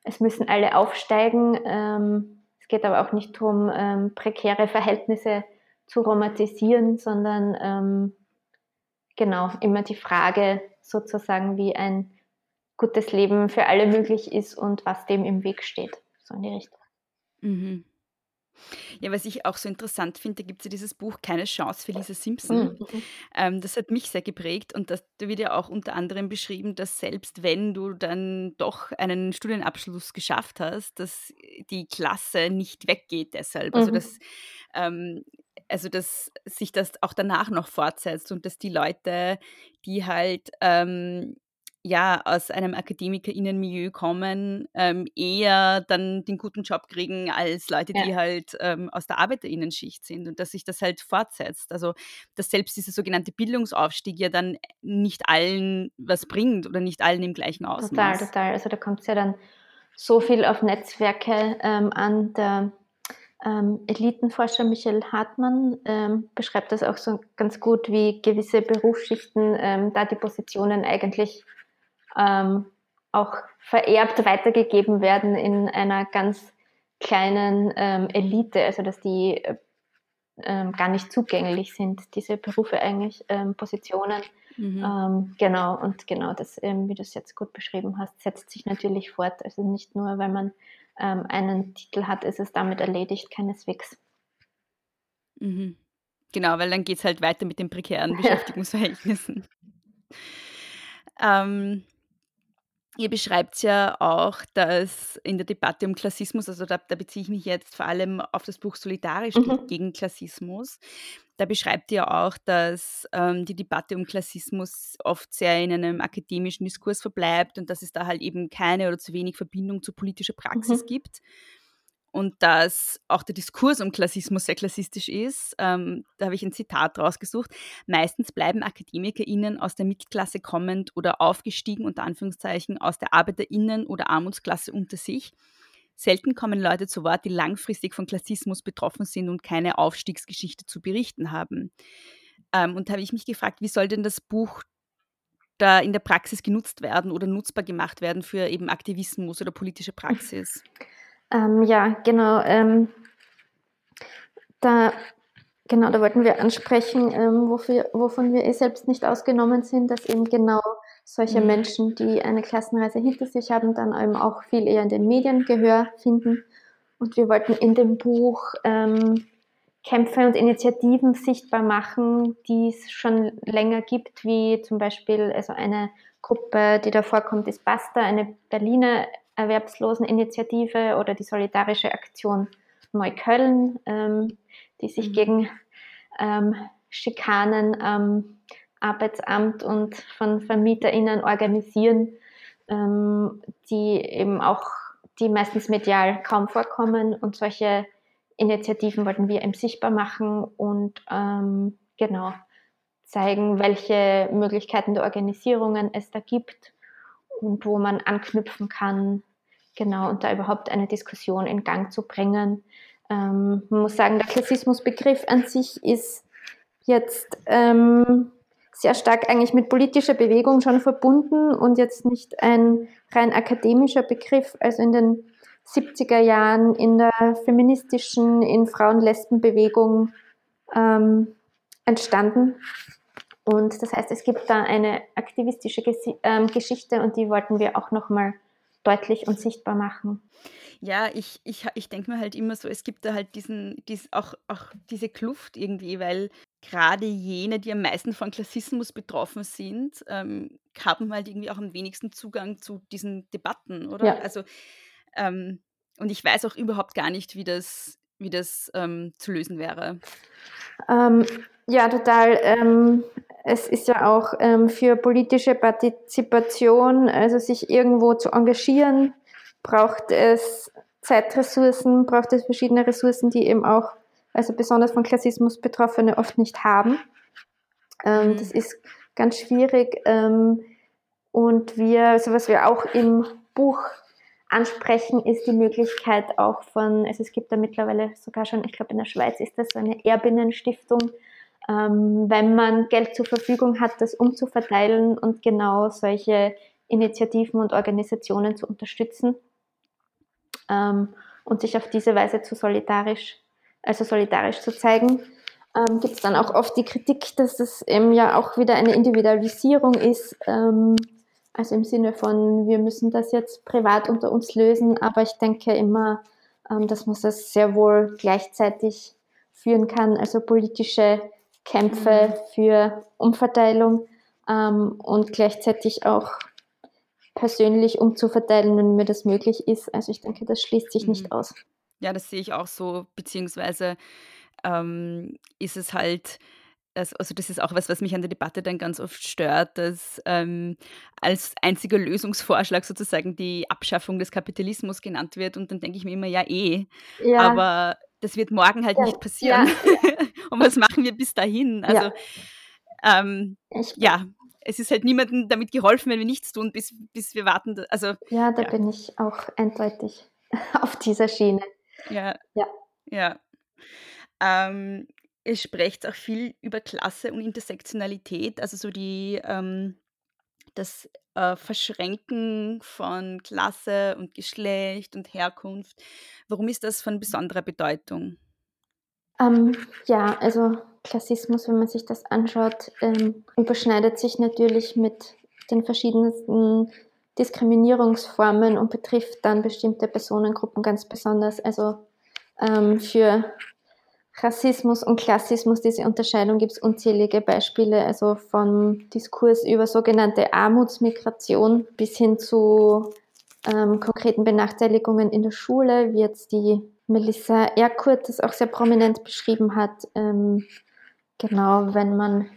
es müssen alle aufsteigen. Ähm, es geht aber auch nicht darum, ähm, prekäre Verhältnisse zu romantisieren, sondern ähm, genau immer die Frage sozusagen, wie ein gutes Leben für alle möglich ist und was dem im Weg steht. So in die Richtung. Mhm. Ja, was ich auch so interessant finde, gibt es ja dieses Buch Keine Chance für Lisa Simpson. Mhm. Ähm, das hat mich sehr geprägt und das, da wird ja auch unter anderem beschrieben, dass selbst wenn du dann doch einen Studienabschluss geschafft hast, dass die Klasse nicht weggeht deshalb. Also Mhm. dass, ähm, also dass sich das auch danach noch fortsetzt und dass die Leute, die halt ähm, ja, aus einem AkademikerInnen-Milieu kommen, ähm, eher dann den guten Job kriegen als Leute, Ja. die halt ähm, aus der ArbeiterInnen-Schicht sind und dass sich das halt fortsetzt. Also, dass selbst dieser sogenannte Bildungsaufstieg ja dann nicht allen was bringt oder nicht allen im gleichen Total, Ausmaß. total. Also da kommt es ja dann so viel auf Netzwerke ähm, an. Der ähm, Elitenforscher Michael Hartmann ähm, beschreibt das auch so ganz gut, wie gewisse Berufsschichten ähm, da die Positionen eigentlich ähm, auch vererbt weitergegeben werden in einer ganz kleinen ähm, Elite, also dass die äh, ähm, gar nicht zugänglich sind, diese Berufe eigentlich, ähm, Positionen. Mhm. Ähm, genau, und genau das, ähm, wie du es jetzt gut beschrieben hast, setzt sich natürlich fort. Also nicht nur, weil man ähm, einen Titel hat, ist es damit erledigt, keineswegs. Mhm. Genau, weil dann geht es halt weiter mit den prekären [LAUGHS] Ja. Beschäftigungsverhältnissen. Ähm, ihr beschreibt ja auch, dass in der Debatte um Klassismus, also da, da beziehe ich mich jetzt vor allem auf das Buch Solidarisch Mhm. gegen Klassismus, da beschreibt ihr auch, dass ähm, die Debatte um Klassismus oft sehr in einem akademischen Diskurs verbleibt und dass es da halt eben keine oder zu wenig Verbindung zu politischer Praxis Mhm. gibt und dass auch der Diskurs um Klassismus sehr klassistisch ist. Ähm, da habe ich ein Zitat rausgesucht. Meistens bleiben AkademikerInnen aus der Mittelklasse kommend oder aufgestiegen, unter Anführungszeichen, aus der ArbeiterInnen- oder Armutsklasse unter sich. Selten kommen Leute zu Wort, die langfristig von Klassismus betroffen sind und keine Aufstiegsgeschichte zu berichten haben. Ähm, und da habe ich mich gefragt, wie soll denn das Buch da in der Praxis genutzt werden oder nutzbar gemacht werden für eben Aktivismus oder politische Praxis? Ähm, ja, genau. Ähm, da, genau, da wollten wir ansprechen, ähm, wofür, wovon wir eh selbst nicht ausgenommen sind, dass eben genau solche Mhm. Menschen, die eine Klassenreise hinter sich haben, dann eben auch viel eher in den Medien Gehör finden. Und wir wollten in dem Buch ähm, Kämpfe und Initiativen sichtbar machen, die es schon länger gibt, wie zum Beispiel also eine Gruppe, die da vorkommt, ist Basta, eine Berliner Erwerbsloseninitiative oder die Solidarische Aktion Neukölln, ähm, die sich Mhm. gegen ähm, Schikanen am Arbeitsamt und von VermieterInnen organisieren, ähm, die eben auch, die meistens medial kaum vorkommen und solche Initiativen wollten wir eben sichtbar machen und ähm, genau zeigen, welche Möglichkeiten der Organisierungen es da gibt und wo man anknüpfen kann, genau, und da überhaupt eine Diskussion in Gang zu bringen. Ähm, man muss sagen, der Klassismusbegriff an sich ist jetzt ähm, sehr stark eigentlich mit politischer Bewegung schon verbunden und jetzt nicht ein rein akademischer Begriff. Also in den 70er Jahren in der feministischen, in Frauen-Lesben-Bewegung ähm, entstanden. Und das heißt, es gibt da eine aktivistische ähm, Geschichte und die wollten wir auch nochmal deutlich und sichtbar machen. Ja, ich, ich, ich denke mir halt immer so, es gibt da halt diesen, dies, auch, auch diese Kluft irgendwie, weil gerade jene, die am meisten von Klassismus betroffen sind, ähm, haben halt irgendwie auch am wenigsten Zugang zu diesen Debatten, oder? Ja. Also, ähm, und ich weiß auch überhaupt gar nicht, wie das, wie das ähm, zu lösen wäre. Ähm, ja, total. Es ist ja auch ähm, für politische Partizipation, also sich irgendwo zu engagieren, braucht es Zeitressourcen, braucht es verschiedene Ressourcen, die eben auch, also besonders von Klassismus Betroffene oft nicht haben. Ähm, Mhm. Das ist ganz schwierig. Ähm, und wir, also was wir auch im Buch ansprechen, ist die Möglichkeit auch von, also es gibt da mittlerweile sogar schon, ich glaube in der Schweiz ist das so eine Erbinnenstiftung, ähm, wenn man Geld zur Verfügung hat, das umzuverteilen und genau solche Initiativen und Organisationen zu unterstützen ähm, und sich auf diese Weise zu solidarisch, also solidarisch zu zeigen. Ähm, Gibt es dann auch oft die Kritik, dass es eben ja auch wieder eine Individualisierung ist, ähm, also im Sinne von, wir müssen das jetzt privat unter uns lösen, aber ich denke immer, ähm, dass man das sehr wohl gleichzeitig führen kann, also politische Kämpfe mhm. für Umverteilung ähm, und gleichzeitig auch persönlich umzuverteilen, wenn mir das möglich ist. Also ich denke, das schließt sich mhm. nicht aus. Ja, das sehe ich auch so, beziehungsweise ähm, ist es halt, also das ist auch was, was mich an der Debatte dann ganz oft stört, dass ähm, als einziger Lösungsvorschlag sozusagen die Abschaffung des Kapitalismus genannt wird und dann denke ich mir immer, ja eh, ja. aber das wird morgen halt ja. nicht passieren. Ja. [LAUGHS] und was machen wir bis dahin? Also ähm, ja, es ist halt niemandem damit geholfen, wenn wir nichts tun, bis, bis wir warten. Also, ja, da bin ich auch eindeutig [LAUGHS] auf dieser Schiene. Ja. Ja. ja. Ähm, ihr sprecht auch viel über Klasse und Intersektionalität, also so die, ähm, das äh, Verschränken von Klasse und Geschlecht und Herkunft. Warum ist das von besonderer Bedeutung? Ähm, ja, also Klassismus, wenn man sich das anschaut, ähm, überschneidet sich natürlich mit den verschiedensten Diskriminierungsformen und betrifft dann bestimmte Personengruppen ganz besonders. Also ähm, für Rassismus und Klassismus, diese Unterscheidung gibt es unzählige Beispiele, also vom Diskurs über sogenannte Armutsmigration bis hin zu ähm, konkreten Benachteiligungen in der Schule, wie jetzt die Melissa Erkurt das auch sehr prominent beschrieben hat. Ähm, genau, wenn man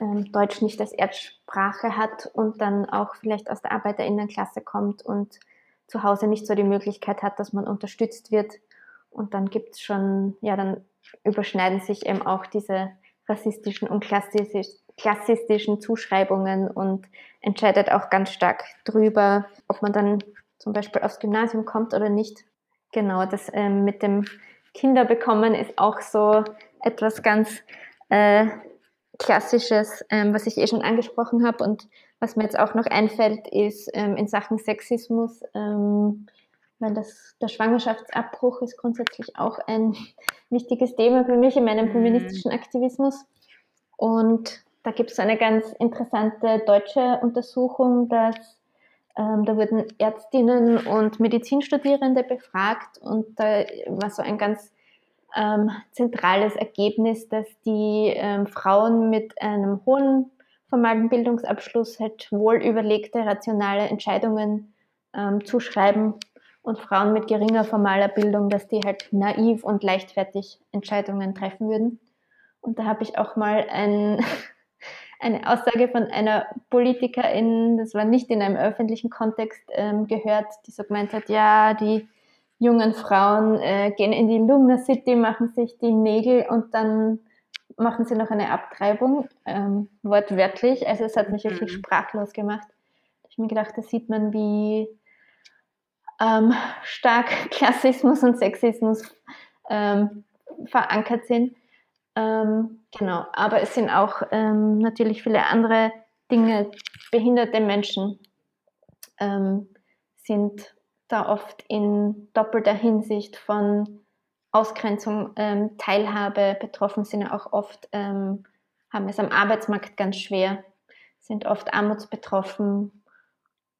ähm, Deutsch nicht als Erstsprache hat und dann auch vielleicht aus der Arbeiterinnenklasse kommt und zu Hause nicht so die Möglichkeit hat, dass man unterstützt wird. Und dann gibt es schon, ja, dann überschneiden sich eben auch diese rassistischen und klassistisch, klassistischen Zuschreibungen und entscheidet auch ganz stark drüber, ob man dann zum Beispiel aufs Gymnasium kommt oder nicht. Genau, das ähm, mit dem Kinderbekommen ist auch so etwas ganz äh, Klassisches, ähm, was ich eh schon angesprochen habe und was mir jetzt auch noch einfällt, ist ähm, in Sachen Sexismus ähm, weil das, der Schwangerschaftsabbruch ist grundsätzlich auch ein [LAUGHS] wichtiges Thema für mich in meinem mhm. feministischen Aktivismus. Und da gibt es eine ganz interessante deutsche Untersuchung, dass ähm, da wurden Ärztinnen und Medizinstudierende befragt und da war so ein ganz ähm, zentrales Ergebnis, dass die ähm, Frauen mit einem hohen formalen Bildungsabschluss halt wohl überlegte, rationale Entscheidungen ähm, zuschreiben und Frauen mit geringer formaler Bildung, dass die halt naiv und leichtfertig Entscheidungen treffen würden. Und da habe ich auch mal ein, [LAUGHS] eine Aussage von einer Politikerin, das war nicht in einem öffentlichen Kontext, ähm, gehört, die so gemeint hat, ja, die jungen Frauen äh, gehen in die Lumna City, machen sich die Nägel und dann machen sie noch eine Abtreibung, ähm, wortwörtlich. Also es hat mich wirklich mhm. sprachlos gemacht. Ich habe mir gedacht, da sieht man, wie ähm, stark [LAUGHS] Klassismus und Sexismus ähm, verankert sind. Ähm, genau, aber es sind auch ähm, natürlich viele andere Dinge. Behinderte Menschen ähm, sind da oft in doppelter Hinsicht von Ausgrenzung, ähm, Teilhabe betroffen, sind auch oft, haben es am Arbeitsmarkt ganz schwer, sind oft armutsbetroffen,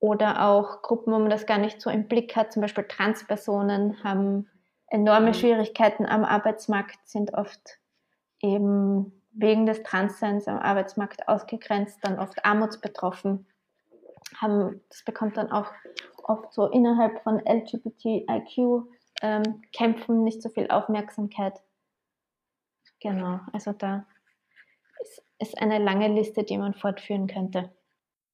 oder auch Gruppen, wo man das gar nicht so im Blick hat, zum Beispiel Transpersonen haben enorme mhm. Schwierigkeiten am Arbeitsmarkt, sind oft eben wegen des Transseins am Arbeitsmarkt ausgegrenzt, dann oft armutsbetroffen, haben, das bekommt dann auch oft so innerhalb von LGBTIQ ähm, nicht so viel Aufmerksamkeit. Genau, also da ist, ist eine lange Liste, die man fortführen könnte.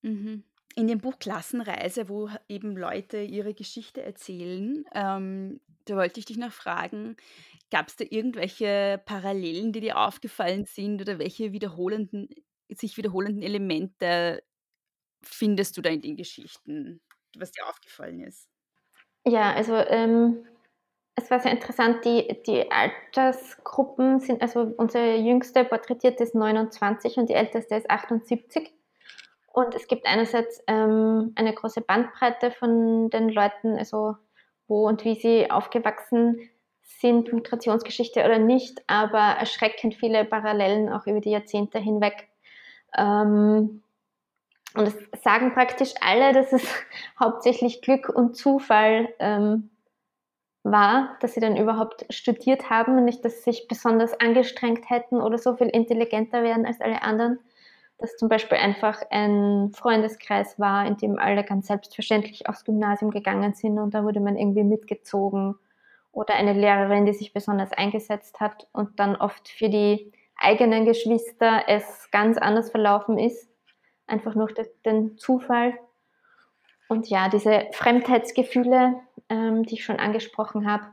Mhm in dem Buch Klassenreise, wo eben Leute ihre Geschichte erzählen, ähm, da wollte ich dich noch fragen, gab es da irgendwelche Parallelen, die dir aufgefallen sind oder welche wiederholenden, sich wiederholenden Elemente findest du da in den Geschichten, was dir aufgefallen ist? Ja, also ähm, es war sehr interessant, die, die Altersgruppen sind, also unsere jüngste porträtiert ist 29 und die älteste ist 78. Und es gibt einerseits ähm, eine große Bandbreite von den Leuten, also wo und wie sie aufgewachsen sind, Migrationsgeschichte oder nicht, aber erschreckend viele Parallelen auch über die Jahrzehnte hinweg. Ähm, und es sagen praktisch alle, dass es [LAUGHS] hauptsächlich Glück und Zufall ähm, war, dass sie dann überhaupt studiert haben und nicht, dass sie sich besonders angestrengt hätten oder so viel intelligenter werden als alle anderen. Dass zum Beispiel einfach ein Freundeskreis war, in dem alle ganz selbstverständlich aufs Gymnasium gegangen sind und da wurde man irgendwie mitgezogen. Oder eine Lehrerin, die sich besonders eingesetzt hat und dann oft für die eigenen Geschwister es ganz anders verlaufen ist. Einfach nur durch den Zufall. Und ja, diese Fremdheitsgefühle, ähm, die ich schon angesprochen habe,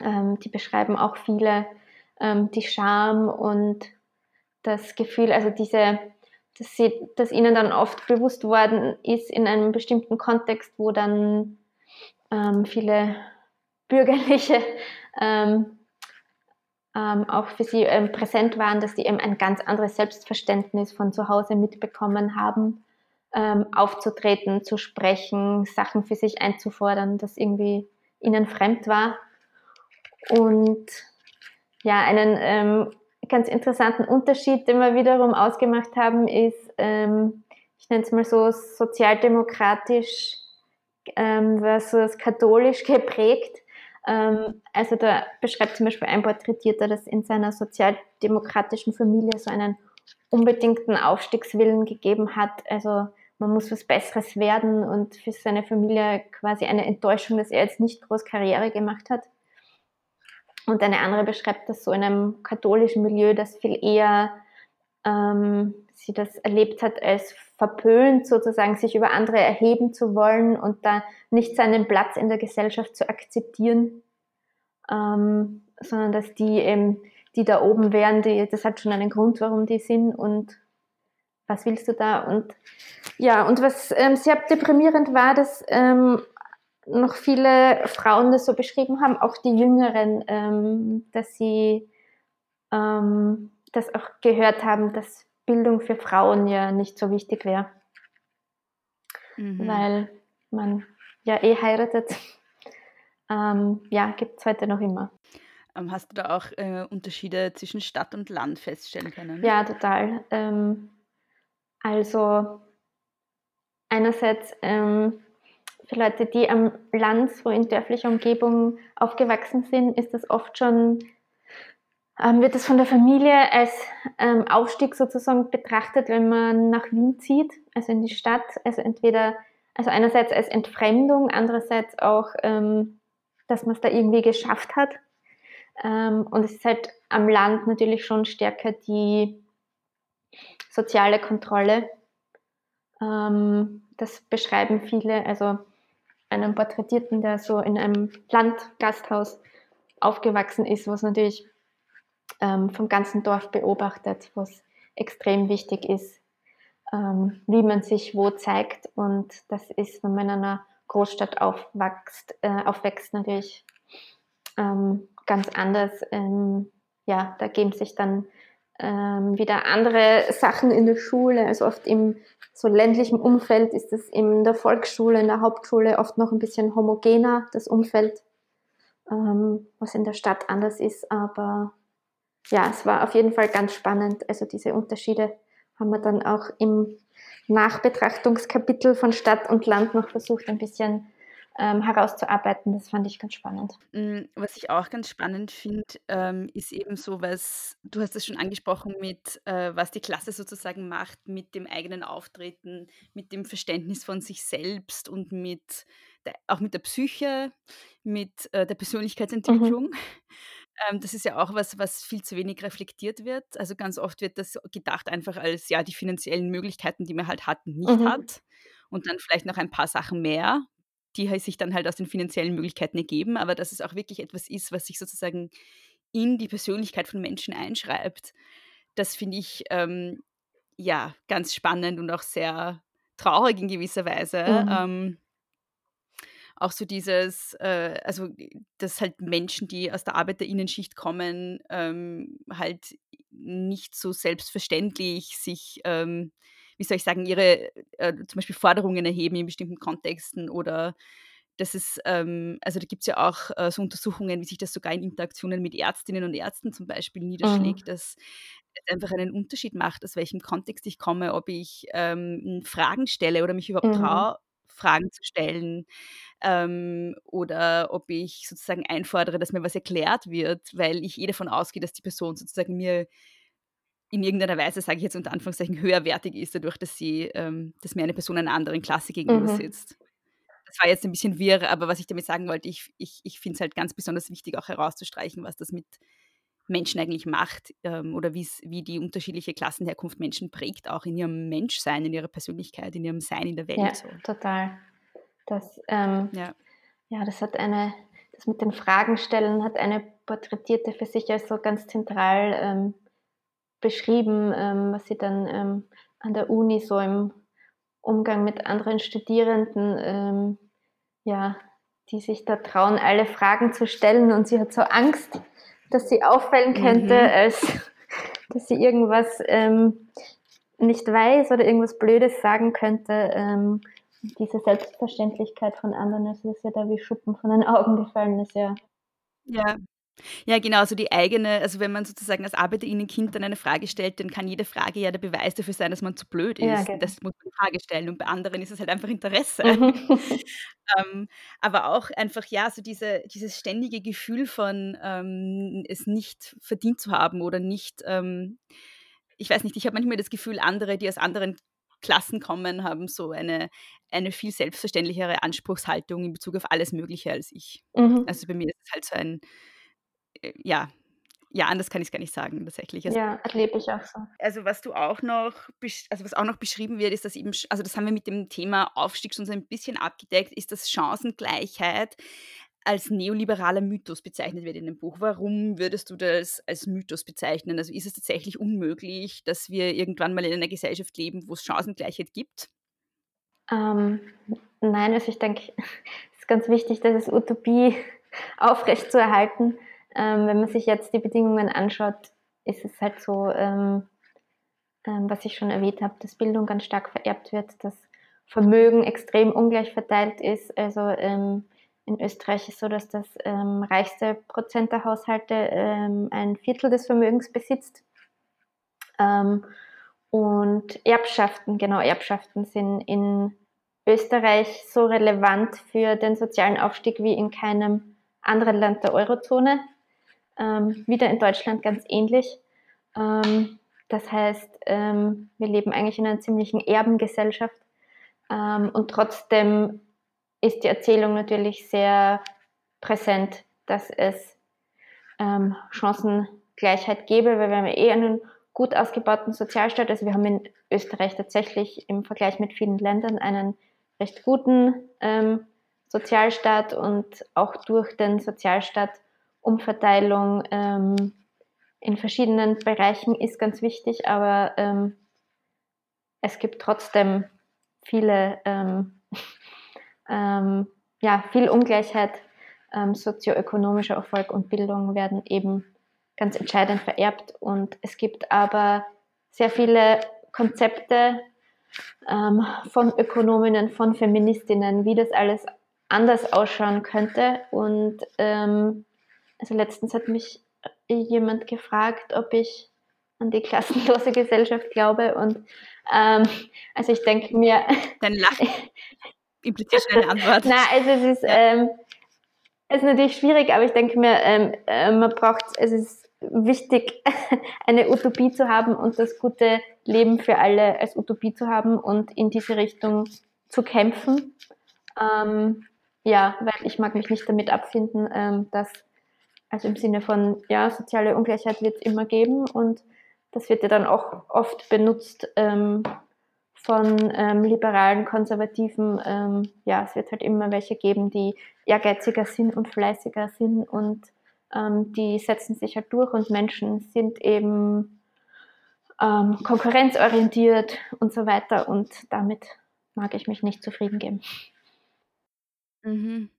ähm, die beschreiben auch viele ähm, die Scham und das Gefühl, also diese, dass, sie, dass ihnen dann oft bewusst worden ist in einem bestimmten Kontext, wo dann ähm, viele bürgerliche [LAUGHS] ähm, ähm, auch für sie präsent waren, dass sie eben ein ganz anderes Selbstverständnis von zu Hause mitbekommen haben ähm, aufzutreten, zu sprechen, Sachen für sich einzufordern, das irgendwie ihnen fremd war. Und ja, einen ähm, ganz interessanten Unterschied, den wir wiederum ausgemacht haben, ist, ähm, ich nenne es mal so sozialdemokratisch ähm, versus katholisch geprägt. Ähm, also da beschreibt zum Beispiel ein Porträtierter, dass in seiner sozialdemokratischen Familie so einen unbedingten Aufstiegswillen gegeben hat. Also man muss was Besseres werden und für seine Familie quasi eine Enttäuschung, dass er jetzt nicht groß Karriere gemacht hat. Und eine andere beschreibt das so in einem katholischen Milieu, das viel eher ähm, sie das erlebt hat als verpönt, sozusagen sich über andere erheben zu wollen und da nicht seinen Platz in der Gesellschaft zu akzeptieren, ähm, sondern dass die eben, die da oben wären, die, das hat schon einen Grund, warum die sind und was willst du da? Und ja, und was ähm, sehr deprimierend war, dass ähm, noch viele Frauen das so beschrieben haben, auch die Jüngeren, ähm, dass sie ähm, das auch gehört haben, dass Bildung für Frauen ja nicht so wichtig wäre. Mhm. Weil man ja eh heiratet. [LAUGHS] Ähm, ja, gibt es heute noch immer. Ähm, hast du da auch äh, Unterschiede zwischen Stadt und Land feststellen können? Ja, total. Ähm, also einerseits ähm, für Leute, die am Land, so in dörflicher Umgebung aufgewachsen sind, ist das oft schon, ähm, wird das von der Familie als ähm, Aufstieg sozusagen betrachtet, wenn man nach Wien zieht, also in die Stadt. Also entweder, also einerseits als Entfremdung, andererseits auch, ähm, dass man es da irgendwie geschafft hat. Ähm, und es ist halt am Land natürlich schon stärker die soziale Kontrolle. Ähm, das beschreiben viele, also einen Porträtierten, der so in einem Landgasthaus aufgewachsen ist, was natürlich ähm, vom ganzen Dorf beobachtet, was extrem wichtig ist, ähm, wie man sich wo zeigt. Und das ist, wenn man in einer Großstadt aufwächst, äh, aufwächst natürlich ähm, ganz anders. Ähm, ja, da geben sich dann ähm, wieder andere Sachen in der Schule. Also oft im so ländlichen Umfeld ist es in der Volksschule, in der Hauptschule oft noch ein bisschen homogener, das Umfeld, ähm, was in der Stadt anders ist. Aber ja, es war auf jeden Fall ganz spannend. Also diese Unterschiede haben wir dann auch im Nachbetrachtungskapitel von Stadt und Land noch versucht, ein bisschen ähm, herauszuarbeiten. Das fand ich ganz spannend. Mm, was ich auch ganz spannend finde, ähm, ist eben so, was, du hast es schon angesprochen, mit äh, was die Klasse sozusagen macht, mit dem eigenen Auftreten, mit dem Verständnis von sich selbst und mit der, auch mit der Psyche, mit äh, der Mhm. Persönlichkeitsentwicklung. [LAUGHS] Ähm, das ist ja auch was, was viel zu wenig reflektiert wird. Also ganz oft wird das gedacht einfach als ja die finanziellen Möglichkeiten, die man halt hat und nicht Mhm. hat. Und dann vielleicht noch ein paar Sachen mehr, die halt sich dann halt aus den finanziellen Möglichkeiten ergeben, aber dass es auch wirklich etwas ist, was sich sozusagen in die Persönlichkeit von Menschen einschreibt. Das finde ich ähm, ja ganz spannend und auch sehr traurig in gewisser Weise. Mhm. Ähm, auch so dieses, äh, also dass halt Menschen, die aus der Arbeiterinnenschicht kommen, ähm, halt nicht so selbstverständlich sich, ähm, wie soll ich sagen, ihre äh, zum Beispiel Forderungen erheben in bestimmten Kontexten oder das ist, ähm, also da gibt es ja auch äh, so Untersuchungen, wie sich das sogar in Interaktionen mit Ärztinnen und Ärzten zum Beispiel Mhm. niederschlägt, dass es einfach einen Unterschied macht, aus welchem Kontext ich komme, ob ich ähm, Fragen stelle oder mich überhaupt Mhm. traue, Fragen zu stellen ähm, oder ob ich sozusagen einfordere, dass mir was erklärt wird, weil ich eh davon ausgehe, dass die Person sozusagen mir in irgendeiner Weise, sage ich jetzt unter Anführungszeichen, höherwertig ist, dadurch, dass sie, ähm, dass mir eine Person einer anderen Klasse gegenüber Mhm. sitzt. Das war jetzt ein bisschen wirr, aber was ich damit sagen wollte, ich, ich, ich finde es halt ganz besonders wichtig, auch herauszustreichen, was das mit Menschen eigentlich macht ähm, oder wie die unterschiedliche Klassenherkunft Menschen prägt, auch in ihrem Menschsein, in ihrer Persönlichkeit, in ihrem Sein in der Welt. Ja, So. total. Das, ähm, Ja. ja, das hat eine, das mit den Fragen stellen hat eine Porträtierte für sich als so ganz zentral ähm, beschrieben, ähm, was sie dann ähm, an der Uni so im Umgang mit anderen Studierenden, ähm, ja, die sich da trauen, alle Fragen zu stellen und sie hat so Angst, dass sie auffallen könnte, Mhm. als dass sie irgendwas ähm, nicht weiß oder irgendwas Blödes sagen könnte. Ähm, diese Selbstverständlichkeit von anderen, also dass ihr da wie Schuppen von den Augen gefallen ist, ja. Ja. Ja, genau, also die eigene, also wenn man sozusagen als Arbeiterinnenkind dann eine Frage stellt, dann kann jede Frage ja der Beweis dafür sein, dass man zu blöd ist. Ja, genau. Das muss man Frage stellen. Und bei anderen ist es halt einfach Interesse. Mhm. [LAUGHS] Ähm, aber auch einfach, ja, so diese, dieses ständige Gefühl von ähm, es nicht verdient zu haben oder nicht, ähm, ich weiß nicht, ich habe manchmal das Gefühl, andere, die aus anderen Klassen kommen, haben so eine, eine viel selbstverständlichere Anspruchshaltung in Bezug auf alles Mögliche als ich. Mhm. Also bei mir ist es halt so ein, ja, ja, anders kann ich es gar nicht sagen, tatsächlich. Also, Ja, erlebe ich auch so. also was du auch noch, also was auch noch beschrieben wird, ist, dass eben, also das haben wir mit dem Thema Aufstieg schon so ein bisschen abgedeckt, ist, dass Chancengleichheit als neoliberaler Mythos bezeichnet wird in dem Buch. Warum würdest du das als Mythos bezeichnen? Also ist es tatsächlich unmöglich, dass wir irgendwann mal in einer Gesellschaft leben, wo es Chancengleichheit gibt? Ähm, nein, also ich denke, [LAUGHS] es ist ganz wichtig, dass es Utopie [LAUGHS] aufrechtzuerhalten. Ähm, wenn man sich jetzt die Bedingungen anschaut, ist es halt so, ähm, ähm, was ich schon erwähnt habe, dass Bildung ganz stark vererbt wird, dass Vermögen extrem ungleich verteilt ist. Also ähm, in Österreich ist so, dass das ähm, reichste Prozent der Haushalte ähm, ein Viertel des Vermögens besitzt. Und Erbschaften, genau, Erbschaften sind in Österreich so relevant für den sozialen Aufstieg wie in keinem anderen Land der Eurozone. Ähm, wieder in Deutschland ganz ähnlich. Ähm, das heißt, ähm, wir leben eigentlich in einer ziemlichen Erbengesellschaft. Ähm, und trotzdem ist die Erzählung natürlich sehr präsent, dass es ähm, Chancengleichheit gäbe, weil wir haben eh einen gut ausgebauten Sozialstaat. Also wir haben in Österreich tatsächlich im Vergleich mit vielen Ländern einen recht guten ähm, Sozialstaat und auch durch den Sozialstaat Umverteilung ähm, in verschiedenen Bereichen ist ganz wichtig, aber ähm, es gibt trotzdem viele, ähm, [LAUGHS] ähm, ja, viel Ungleichheit, ähm, sozioökonomischer Erfolg und Bildung werden eben ganz entscheidend vererbt. Und es gibt aber sehr viele Konzepte ähm, von Ökonominnen, von Feministinnen, wie das alles anders ausschauen könnte. Und ähm, also letztens hat mich jemand gefragt, ob ich an die klassenlose Gesellschaft glaube und ähm, also ich denke mir, [LAUGHS] Dein Lachen [LAUGHS] impliziert schon eine Antwort. na, also es ist, ähm, es ist natürlich schwierig, aber ich denke mir, ähm, äh, man braucht, es ist wichtig, [LAUGHS] eine Utopie zu haben und das gute Leben für alle als Utopie zu haben und in diese Richtung zu kämpfen. Ähm, ja, weil ich mag mich nicht damit abfinden, ähm, dass, also im Sinne von, ja, soziale Ungleichheit wird es immer geben und das wird ja dann auch oft benutzt ähm, von ähm, liberalen, konservativen, ähm, ja, es wird halt immer welche geben, die ehrgeiziger sind und fleißiger sind und ähm, die setzen sich halt durch und Menschen sind eben ähm, konkurrenzorientiert und so weiter und damit mag ich mich nicht zufrieden geben. Mhm.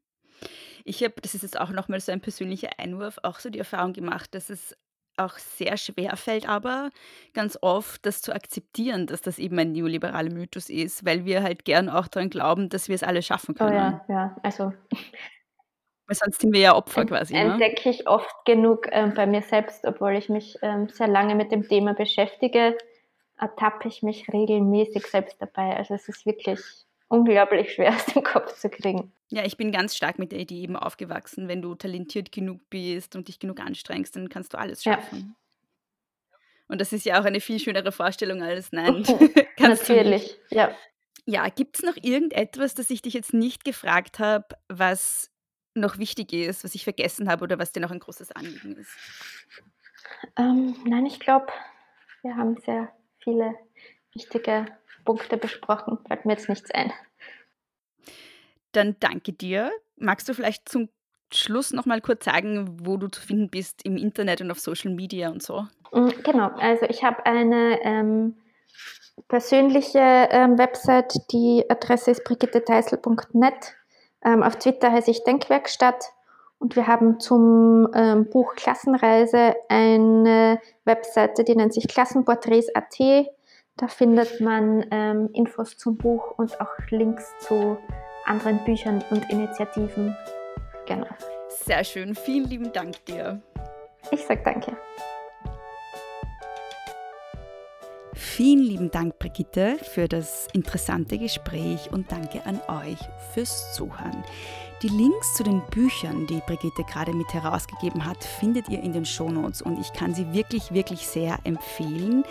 Ich habe, das ist jetzt auch nochmal so ein persönlicher Einwurf, auch so die Erfahrung gemacht, dass es auch sehr schwer fällt, aber ganz oft das zu akzeptieren, dass das eben ein neoliberaler Mythos ist, weil wir halt gern auch daran glauben, dass wir es alle schaffen Oh können. ja, ja, also Weil sonst sind wir ja Opfer quasi. Ne? entdecke ich oft genug ähm, bei mir selbst, obwohl ich mich ähm, sehr lange mit dem Thema beschäftige, ertappe ich mich regelmäßig selbst dabei. Also es ist wirklich unglaublich schwer aus dem Kopf zu kriegen. Ja, ich bin ganz stark mit der Idee eben aufgewachsen. Wenn du talentiert genug bist und dich genug anstrengst, dann kannst du alles schaffen. Ja. Und das ist ja auch eine viel schönere Vorstellung als nein. [LAUGHS] [LAUGHS] Natürlich, ja. Ja, gibt es noch irgendetwas, das ich dich jetzt nicht gefragt habe, was noch wichtig ist, was ich vergessen habe oder was dir noch ein großes Anliegen ist? Ähm, nein, ich glaube, wir haben sehr viele wichtige Punkte besprochen. Fällt mir jetzt nichts ein. Dann danke dir. Magst du vielleicht zum Schluss noch mal kurz sagen, wo du zu finden bist im Internet und auf Social Media und so? Mm, genau, also ich habe eine ähm, persönliche ähm, Website, die Adresse ist brigitteteisel.net. Ähm, auf Twitter heiße ich Denkwerkstatt und wir haben zum ähm, Buch Klassenreise eine Webseite, die nennt sich Klassenporträts.at. Da findet man ähm, Infos zum Buch und auch Links zu anderen Büchern und Initiativen. Genau. Sehr schön. Vielen lieben Dank dir. Ich sag danke. Vielen lieben Dank, Brigitte, für das interessante Gespräch und danke an euch fürs Zuhören. Die Links zu den Büchern, die Brigitte gerade mit herausgegeben hat, findet ihr in den Shownotes und ich kann sie wirklich, wirklich sehr empfehlen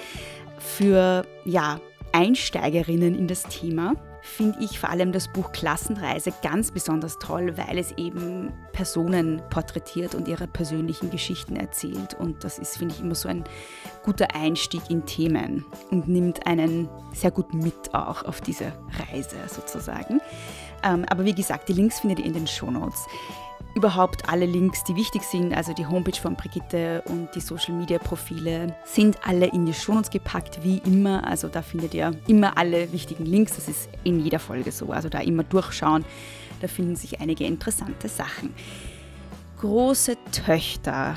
für ja, Einsteigerinnen in das Thema finde ich vor allem das Buch Klassenreise ganz besonders toll, weil es eben Personen porträtiert und ihre persönlichen Geschichten erzählt. Und das ist, finde ich, immer so ein guter Einstieg in Themen und nimmt einen sehr gut mit auch auf diese Reise sozusagen. Ähm, aber wie gesagt, die Links findet ihr in den Show Notes überhaupt alle Links, die wichtig sind, also die Homepage von Brigitte und die Social Media Profile, sind alle in die Shownotes gepackt, wie immer. Also da findet ihr immer alle wichtigen Links. Das ist in jeder Folge so. Also da immer durchschauen. Da finden sich einige interessante Sachen. Große Töchter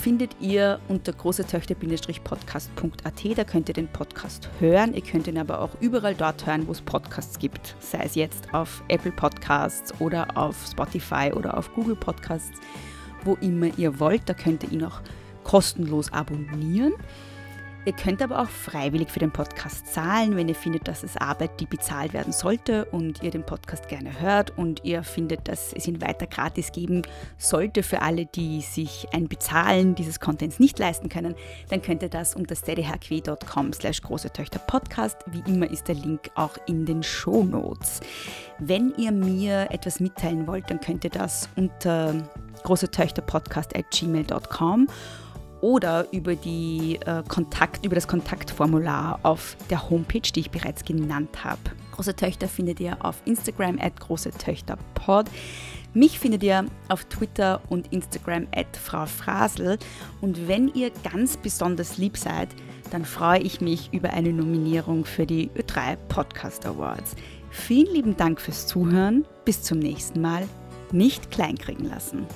findet ihr unter großetöchter-podcast.at. Da könnt ihr den Podcast hören. Ihr könnt ihn aber auch überall dort hören, wo es Podcasts gibt. Sei es jetzt auf Apple Podcasts oder auf Spotify oder auf Google Podcasts, wo immer ihr wollt. Da könnt ihr ihn auch kostenlos abonnieren. Ihr könnt aber auch freiwillig für den Podcast zahlen, wenn ihr findet, dass es Arbeit, die bezahlt werden sollte und ihr den Podcast gerne hört und ihr findet, dass es ihn weiter gratis geben sollte für alle, die sich ein Bezahlen dieses Contents nicht leisten können, dann könnt ihr das unter steadyhq.com slash große Töchter Podcast. Wie immer ist der Link auch in den Show Notes. Wenn ihr mir etwas mitteilen wollt, dann könnt ihr das unter große Töchter Podcast at gmail.com oder über, die, äh, Kontakt, über das Kontaktformular auf der Homepage, die ich bereits genannt habe. Große Töchter findet ihr auf Instagram at große Töchter Pod. Mich findet ihr auf Twitter und Instagram at Frau Frasel. Und wenn ihr ganz besonders lieb seid, dann freue ich mich über eine Nominierung für die Ö3 Podcast Awards. Vielen lieben Dank fürs Zuhören. Bis zum nächsten Mal. Nicht kleinkriegen lassen.